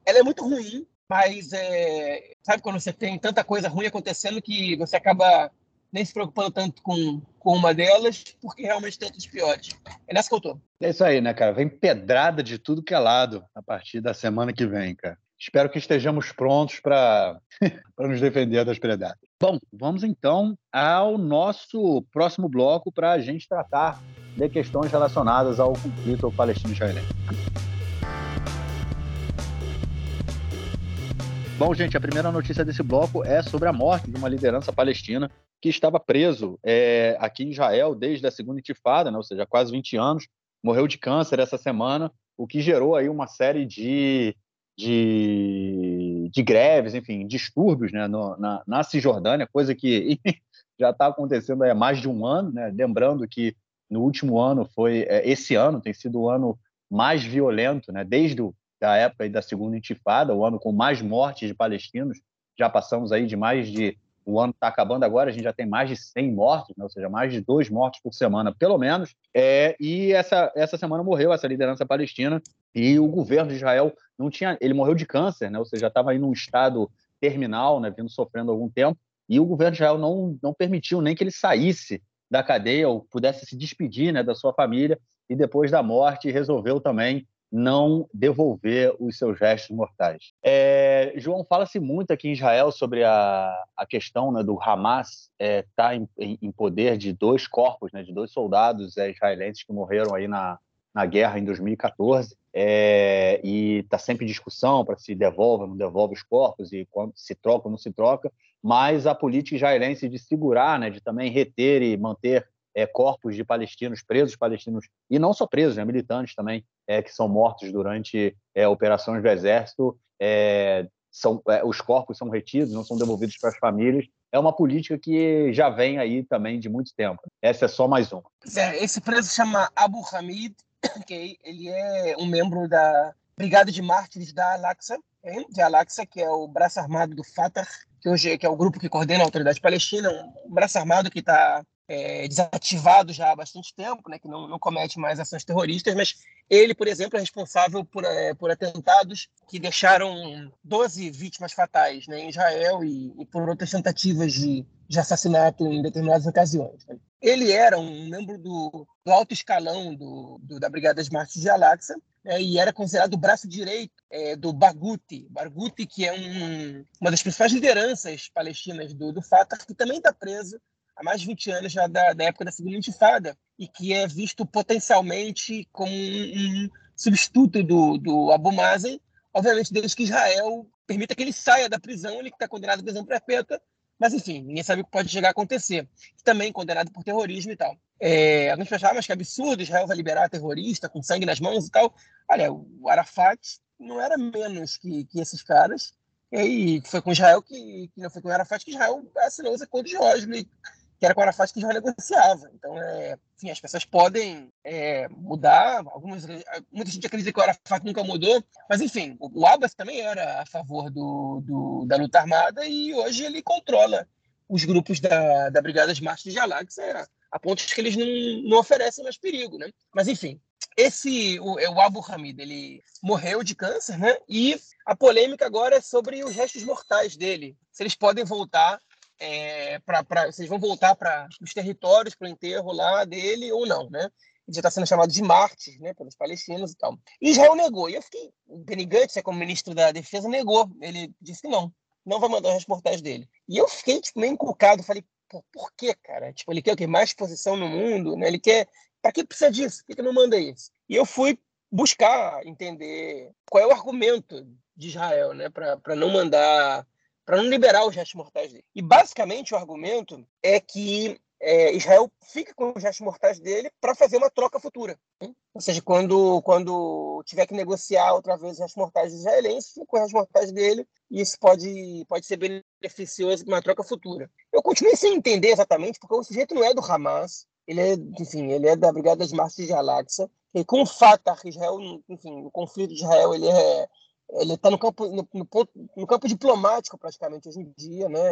ela é muito ruim, mas é, sabe quando você tem tanta coisa ruim acontecendo que você acaba nem se preocupando tanto com, com uma delas, porque realmente tem outras piores. É nessa que eu tô. É isso aí, né, cara? Vem pedrada de tudo que é lado a partir da semana que vem, cara. Espero que estejamos prontos para nos defender das pedradas. Bom, vamos então ao nosso próximo bloco para a gente tratar de questões relacionadas ao conflito palestino-israelense. Bom, gente, a primeira notícia desse bloco é sobre a morte de uma liderança palestina que estava preso é, aqui em Israel desde a segunda intifada, né, ou seja, quase 20 anos, morreu de câncer essa semana, o que gerou aí uma série de, de, de greves, enfim, distúrbios né, no, na, na Cisjordânia, coisa que já está acontecendo há mais de um ano, né, lembrando que no último ano foi, é, esse ano tem sido o ano mais violento, né, desde o, a época da segunda intifada, o ano com mais mortes de palestinos, já passamos aí de mais de o ano está acabando agora, a gente já tem mais de 100 mortos, né? ou seja, mais de dois mortos por semana, pelo menos. É, e essa, essa semana morreu essa liderança palestina e o governo de Israel não tinha. Ele morreu de câncer, né? ou seja, estava em um estado terminal, né? vindo sofrendo algum tempo. E o governo de Israel não, não permitiu nem que ele saísse da cadeia ou pudesse se despedir né, da sua família. E depois da morte, resolveu também não devolver os seus restos mortais. É, João, fala-se muito aqui em Israel sobre a, a questão né, do Hamas estar é, tá em, em, poder de dois corpos, né, de dois soldados é, israelenses que morreram aí na, na guerra em 2014. É, e está sempre em discussão para se devolve ou não devolve os corpos e quando se troca ou não se troca, mas a política israelense de segurar, né, de também reter e manter é, corpos de palestinos, presos palestinos, e não só presos, né, militantes também, é, que são mortos durante é, operações do Exército, é, são, é, os corpos são retidos, não são devolvidos para as famílias. É uma política que já vem aí também de muito tempo. Essa é só mais uma. É, esse preso chama Abu Hamid, que ele é um membro da Brigada de Mártires da Al-Aqsa, de Al-Aqsa, que é o braço armado do Fatah, que hoje que é o grupo que coordena a Autoridade Palestina, um braço armado que está é, desativado já há bastante tempo, né, que não, não, comete mais ações terroristas, mas ele, por exemplo, é responsável por, é, por atentados que deixaram 12 vítimas fatais né, em Israel e, e por outras tentativas de, de, assassinato em determinadas ocasiões. Né. Ele era um membro do, do alto escalão do, do, da Brigada de Mártires de Al-Aqsa, né, e era considerado o braço direito é, do Barghouti. Barghouti, que é um, uma das principais lideranças palestinas do, do Fatah, que também está preso há mais de 20 anos já da, da época da segunda intifada e que é visto potencialmente como um, um substituto do, do Abu Mazen, obviamente desde que Israel permita que ele saia da prisão, ele que está condenado à prisão perpétua, mas enfim, ninguém sabe o que pode chegar a acontecer. Também condenado por terrorismo e tal. É, alguns pensavam, ah, mas que absurdo, Israel vai liberar terrorista com sangue nas mãos e tal. Olha, o Arafat não era menos que, que esses caras. E foi com Israel que, que não foi com Arafat que Israel assinou os acordos de Oslo que era com o Arafat que já negociava. Então, é, enfim, as pessoas podem é, mudar. Algumas, muita gente acredita que o Arafat nunca mudou, mas enfim, o, o Abbas também era a favor do, do, da luta armada e hoje ele controla os grupos da, da Brigada de Marcha de Jalax é, a ponto de que eles não, não oferecem mais perigo, né? Mas enfim, esse o, o Abu Hamid ele morreu de câncer, né? E a polêmica agora é sobre os restos mortais dele, se eles podem voltar é, para vocês vão voltar para os territórios para o enterro lá dele ou não, né? Ele já está sendo chamado de mártir, né, pelos palestinos e tal. E Israel negou. E eu fiquei, o Benny Gantz, como ministro da Defesa, negou. Ele disse que não, não vai mandar os reportagens dele. E eu fiquei tipo, meio encucado, falei, por, por quê, cara? Tipo, ele quer o quê? Mais exposição no mundo, né? Ele quer, para que precisa disso? Por que, que não manda isso? E eu fui buscar entender qual é o argumento de Israel, né, para não mandar para não liberar os restos mortais dele. E basicamente o argumento é que é, Israel fica com os restos mortais dele para fazer uma troca futura. Hein? Ou seja, quando, quando tiver que negociar outra vez os restos mortais israelenses, fica com os restos mortais dele e isso pode, pode ser beneficioso para uma troca futura. Eu continuei sem entender exatamente, porque o sujeito não é do Hamas, ele é, enfim, ele é da Brigada de Marços de Al-Aqsa, e com o Fatah, Israel, enfim, o conflito de Israel, ele é ele está no campo no, no, no, campo diplomático praticamente hoje em dia, né?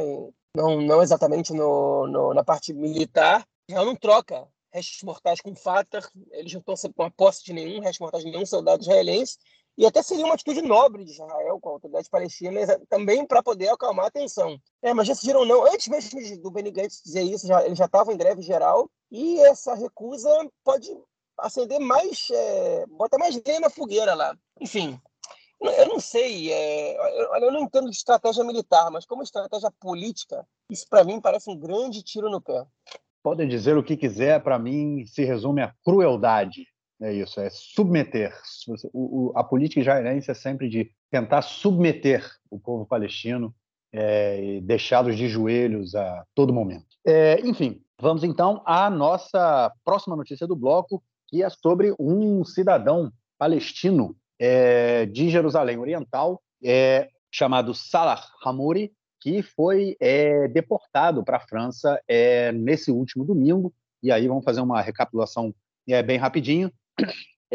não, não exatamente no, no, na parte militar. Já não troca restos mortais com Fatah, eles não estão com a posse de nenhum restos mortais de nenhum soldado israelense, e até seria uma atitude nobre de Israel com a autoridade palestina, também para poder acalmar a tensão. É, mas viram não, antes mesmo do Benny Gantz dizer isso, já, ele já estava em greve geral, e essa recusa pode acender mais, é, botar mais lenha na fogueira lá. Enfim, eu não sei, é, eu, eu não entendo de estratégia militar, mas como estratégia política, isso para mim parece um grande tiro no pé. Podem dizer o que quiser, para mim se resume a crueldade. É isso, é submeter. O, o, a política israelense é sempre de tentar submeter o povo palestino é, e deixá-los de joelhos a todo momento. É, enfim, vamos então à nossa próxima notícia do bloco, que é sobre um cidadão palestino é, de Jerusalém Oriental, é, chamado Salah Hamouri, que foi é, deportado para a França é, nesse último domingo. E aí vamos fazer uma recapitulação é, bem rapidinho.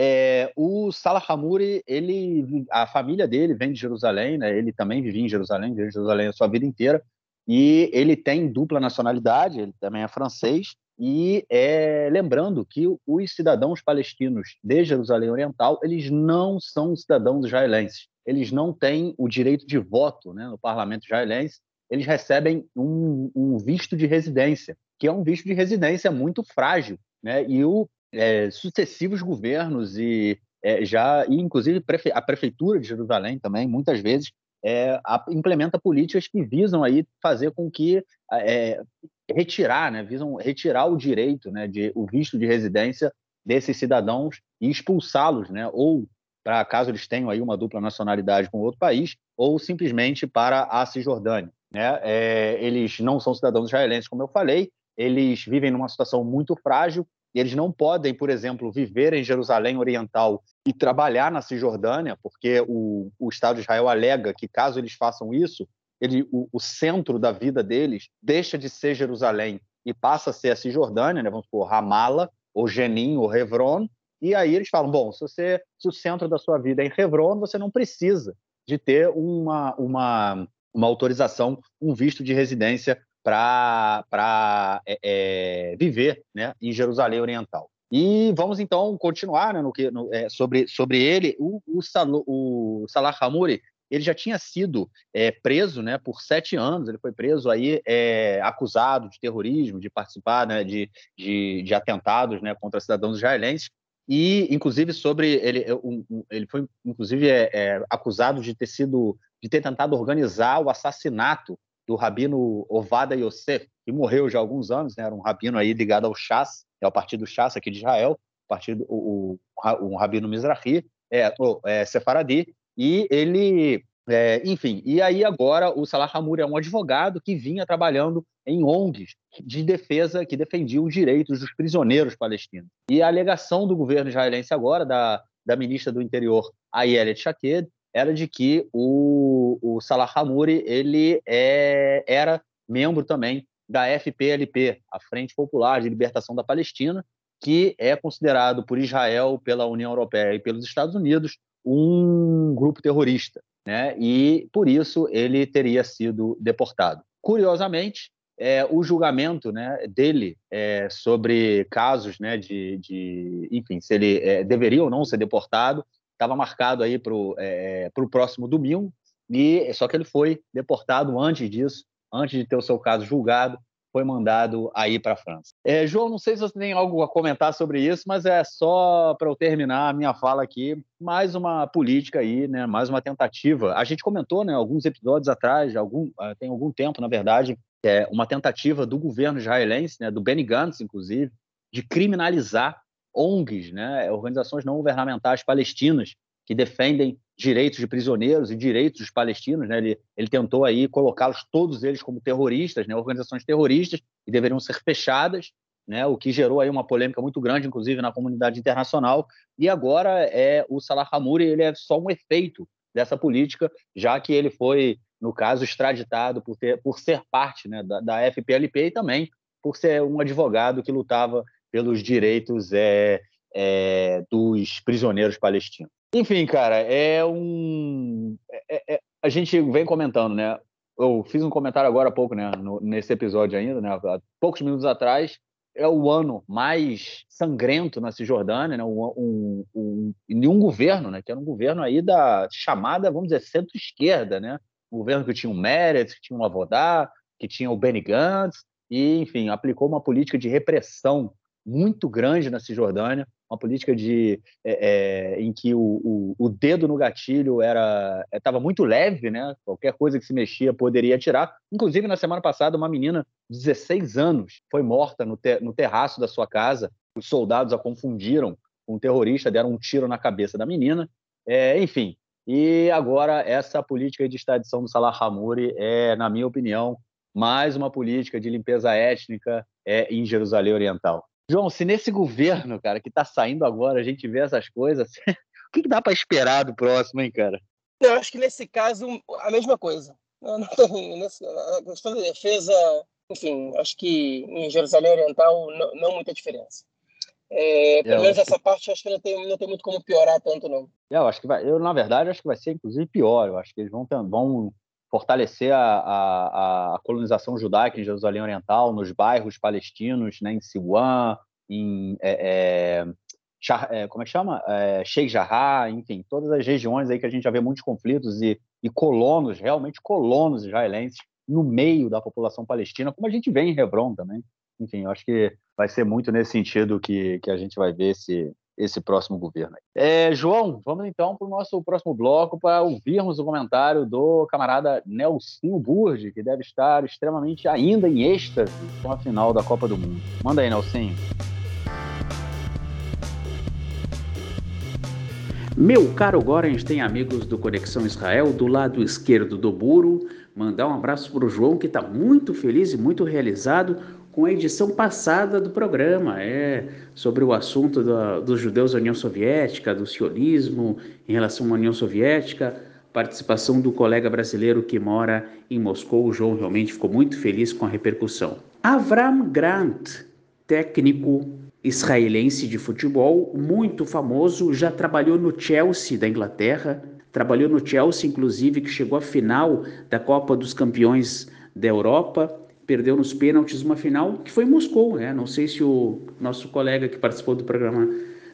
É, o Salah Hamouri, ele, a família dele vem de Jerusalém, né? ele também vivia em Jerusalém, viveu em Jerusalém a sua vida inteira, e ele tem dupla nacionalidade, ele também é francês, e é, lembrando que os cidadãos palestinos de Jerusalém Oriental eles não são cidadãos israelenses. Eles não têm o direito de voto né, no parlamento israelense. Eles recebem um, um, visto de residência, que é um visto de residência muito frágil. Né? E o, é, sucessivos governos e é, já, e inclusive a prefeitura de Jerusalém também, muitas vezes, é, a, implementa políticas que visam aí fazer com que é, retirar, né, visam retirar o direito, né, de o visto de residência desses cidadãos e expulsá-los, né, ou para caso eles tenham aí uma dupla nacionalidade com outro país, ou simplesmente para a Cisjordânia. Né? É, eles não são cidadãos israelenses, como eu falei, eles vivem numa situação muito frágil eles não podem, por exemplo, viver em Jerusalém Oriental e trabalhar na Cisjordânia, porque o, o Estado de Israel alega que, caso eles façam isso, ele, o, o, centro da vida deles deixa de ser Jerusalém e passa a ser a Cisjordânia, né? vamos supor, Ramala, ou Jenin, ou Hebron, e aí eles falam, bom, se, você, se o centro da sua vida é em Hebron, você não precisa de ter uma, uma, uma autorização, um visto de residência para é, é, viver né, em Jerusalém Oriental. E vamos então continuar né, no que, no, é, sobre, sobre ele. O, o, o Salah Hamouri ele já tinha sido é, preso né, por sete anos, ele foi preso aí é, acusado de terrorismo, de participar né, de, de, de, atentados né, contra cidadãos israelenses, e inclusive sobre ele, um, ele foi inclusive é, é, acusado de ter sido de ter tentado organizar o assassinato do rabino Ovada Yosef, que morreu já há alguns anos, né, era um rabino aí ligado ao Shas, é o partido Shas aqui de Israel, partido o, o, um rabino Mizrahi, é, é, Sefaradi, e ele, é, enfim, e aí agora o Salah Hamouri é um advogado que vinha trabalhando em ONGs de defesa que defendiam os direitos dos prisioneiros palestinos. E a alegação do governo israelense agora, da, da ministra do Interior, Ayelet Shaked, era de que o, o Salah Hamouri ele é, era membro também da FPLP, a Frente Popular de Libertação da Palestina, que é considerado por Israel, pela União Europeia e pelos Estados Unidos um grupo terrorista, né? E por isso ele teria sido deportado. Curiosamente, é, o julgamento né, dele é, sobre casos né, de, de, enfim, se ele é, deveria ou não ser deportado, estava marcado aí para o é, próximo domingo, e só que ele foi deportado antes disso, antes de ter o seu caso julgado, foi mandado aí para a França. É, João, não sei se você tem algo a comentar sobre isso, mas é só para eu terminar a minha fala aqui, mais uma política aí, né, mais uma tentativa. A gente comentou, né, alguns episódios atrás, algum, ah, tem algum tempo, na verdade, é uma tentativa do governo israelense, né, do Benny Gantz, inclusive, de criminalizar ONGs, né, organizações não governamentais palestinas que defendem direitos de prisioneiros e direitos dos palestinos, né? Ele, ele tentou aí colocá-los todos eles como terroristas, né? Organizações terroristas que deveriam ser fechadas, né? O que gerou aí uma polêmica muito grande, inclusive na comunidade internacional. E agora é o Salah Hamouri, ele é só um efeito dessa política, já que ele foi, no caso, extraditado por, ter, por ser parte né, da, da FPLP e também por ser um advogado que lutava pelos direitos é, é, dos prisioneiros palestinos. Enfim, cara, é um. É, é, a gente vem comentando, né? Eu fiz um comentário agora há pouco, né? No, nesse episódio ainda, né? Há poucos minutos atrás. É o ano mais sangrento na Cisjordânia, né? Um, um, um, nenhum governo, né? Que era um governo aí da chamada, vamos dizer, centro-esquerda, né? Um governo que tinha o Meretz, que tinha o Avodá, que tinha o Benny Gantz, e, enfim, aplicou uma política de repressão muito grande na Cisjordânia, uma política de, é, é, em que o, o, o, dedo no gatilho era estava muito leve, né? Qualquer coisa que se mexia poderia atirar. Inclusive, na semana passada, uma menina de 16 anos foi morta no, no terraço da sua casa. Os soldados a confundiram com um terrorista, deram um tiro na cabeça da menina. É, enfim, e agora essa política de extradição do Salah Hamouri é, na minha opinião, mais uma política de limpeza étnica é, em Jerusalém Oriental. João, se nesse governo, cara, que está saindo agora, a gente vê essas coisas, o que, que dá para esperar do próximo, hein, cara? Eu acho que nesse caso, a mesma coisa. Não, tem, nesse, a questão da defesa, enfim, acho que em Jerusalém Oriental não, não muita diferença. É, pelo menos essa parte acho que não tem, não tem muito como piorar tanto, não. É, eu acho que vai, eu, na verdade, acho que vai ser inclusive pior. Eu acho que eles vão, vão fortalecer a, a, a, colonização judaica em Jerusalém Oriental, nos bairros palestinos, né, em Siwan, em é, é, é como é que chama? É, Sheikh Jarrah, enfim, todas as regiões aí que a gente já vê muitos conflitos e, e colonos, realmente colonos israelenses no meio da população palestina, como a gente vê em Hebron também. Enfim, eu acho que vai ser muito nesse sentido que, que a gente vai ver esse, esse próximo governo. É, João, vamos então para o nosso próximo bloco para ouvirmos o comentário do camarada Nelson Burge, que deve estar extremamente ainda em êxtase com a final da Copa do Mundo. Manda aí, Nelson. Meu caro Gorens tem amigos do Conexão Israel do lado esquerdo do muro. Mandar um abraço para o João, que está muito feliz e muito realizado com a edição passada do programa, é sobre o assunto da, dos judeus da União Soviética, do sionismo em relação à União Soviética, participação do colega brasileiro que mora em Moscou. O João realmente ficou muito feliz com a repercussão. Avram Grant, técnico israelense de futebol, muito famoso, já trabalhou no Chelsea da Inglaterra, trabalhou no Chelsea, inclusive, que chegou à final da Copa dos Campeões da Europa perdeu nos pênaltis uma final que foi em Moscou, né? Não sei se o nosso colega que participou do programa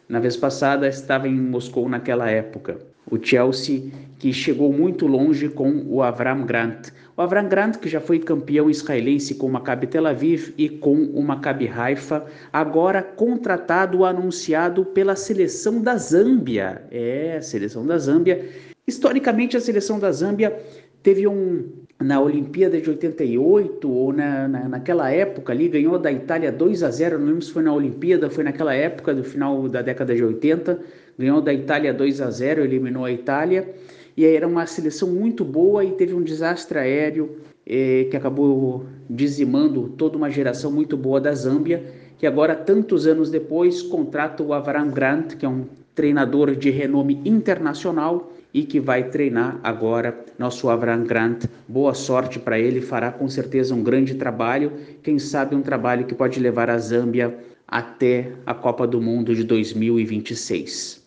na vez passada estava em Moscou naquela época. O Chelsea que chegou muito longe com o Avram Grant. O Avram Grant que já foi campeão israelense com o Maccabi Tel Aviv e com o Maccabi Haifa, agora contratado, anunciado pela seleção da Zâmbia. É, a seleção da Zâmbia. Historicamente a seleção da Zâmbia teve um na Olimpíada de 88 ou na, na, naquela época ali, ganhou da Itália 2 a 0, não lembro se foi na Olimpíada, foi naquela época do final da década de 80, ganhou da Itália 2 a 0, eliminou a Itália, e aí era uma seleção muito boa e teve um desastre aéreo eh, que acabou dizimando toda uma geração muito boa da Zâmbia, que agora, tantos anos depois, contrata o Avram Grant, que é um treinador de renome internacional, e que vai treinar agora nosso Avram Grant. Boa sorte para ele, fará com certeza um grande trabalho, quem sabe um trabalho que pode levar a Zâmbia até a Copa do Mundo de 2026.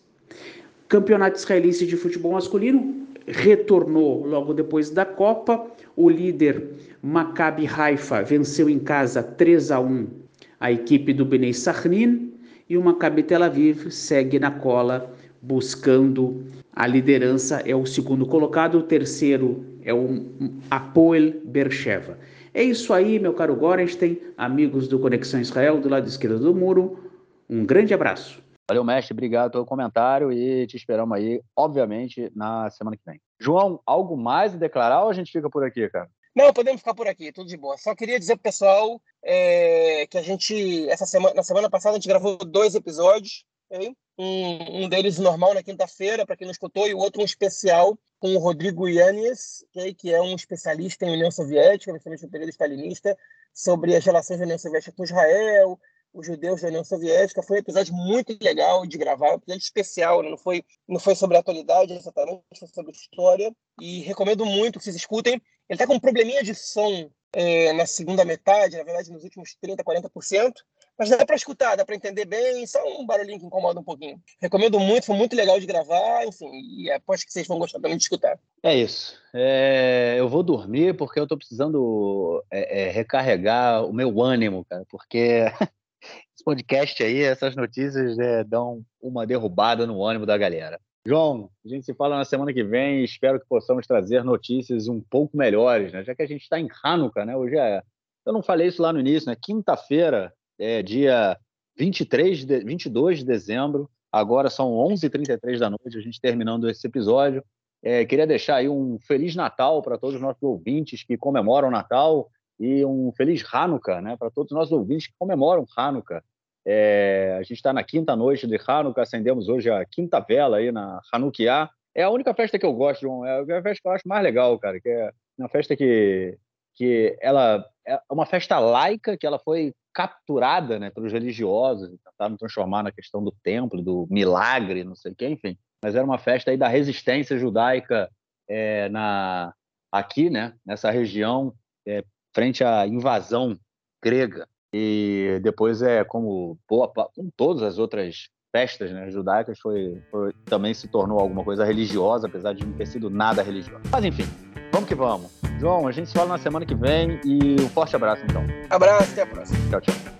Campeonato Israelense de Futebol Masculino retornou logo depois da Copa. O líder Maccabi Haifa venceu em casa 3 a 1 a equipe do Bnei Sahnin e o Maccabi Tel Aviv segue na cola buscando a liderança, é o segundo colocado, o terceiro é o Apoel Bercheva. É isso aí, meu caro Gorenstein, amigos do Conexão Israel, do lado esquerdo do muro. Um grande abraço. Valeu, mestre. Obrigado pelo comentário e te esperamos aí, obviamente, na semana que vem. João, algo mais a declarar ou a gente fica por aqui, cara? Não, podemos ficar por aqui, tudo de boa. Só queria dizer pro pessoal é, que a gente, essa semana, na semana passada, a gente gravou dois episódios. Okay? Um, um, deles normal na quinta-feira, para quem não escutou, e o outro um especial com o Rodrigo Yanis, que é um especialista em União Soviética, principalmente no período stalinista, sobre as relações da União Soviética com Israel, os judeus da União Soviética. Foi um episódio muito legal de gravar, um episódio especial, né? não, foi, não foi sobre a atualidade exatamente, foi sobre história. E recomendo muito que vocês escutem. Ele está com um probleminha de som é, na segunda metade, na verdade, nos últimos 30%, 40%. Mas dá para escutar, dá para entender bem, só um barulhinho que incomoda um pouquinho. Recomendo muito, foi muito legal de gravar, enfim, e aposto que vocês vão gostar também de escutar. É isso. É, eu vou dormir porque eu estou precisando é, é, recarregar o meu ânimo, cara, porque esse podcast aí, essas notícias é, dão uma derrubada no ânimo da galera. João, a gente se fala na semana que vem espero que possamos trazer notícias um pouco melhores, né? Já que a gente está em Hanukkah, né? Hoje é. Eu não falei isso lá no início, né? Quinta-feira, é dia 23 de, 22 de dezembro. Agora são 11h33 da noite, a gente terminando esse episódio. É, queria deixar aí um Feliz Natal para todos os nossos ouvintes que comemoram o Natal e um Feliz Hanukkah né, para todos os nossos ouvintes que comemoram Hanukkah. É, a gente está na quinta noite de Hanukkah, acendemos hoje a quinta vela aí na Hanukkah. É a única festa que eu gosto, João. É a festa que eu acho mais legal, cara, que é uma festa que, que ela é uma festa laica, que ela foi capturada né, pelos religiosos, tentaram transformar na questão do templo, do milagre, não sei o quê, enfim. Mas era uma festa aí da resistência judaica é, na, aqui, né, nessa região, é, frente à invasão grega. E depois é como boa, como todas as outras festas né, judaicas foi, foi, também se tornou alguma coisa religiosa, apesar de não ter sido nada religioso. Mas enfim, vamos que vamos. João, a gente se fala na semana que vem e um forte abraço então. Abraço, até a próxima. Tchau, tchau.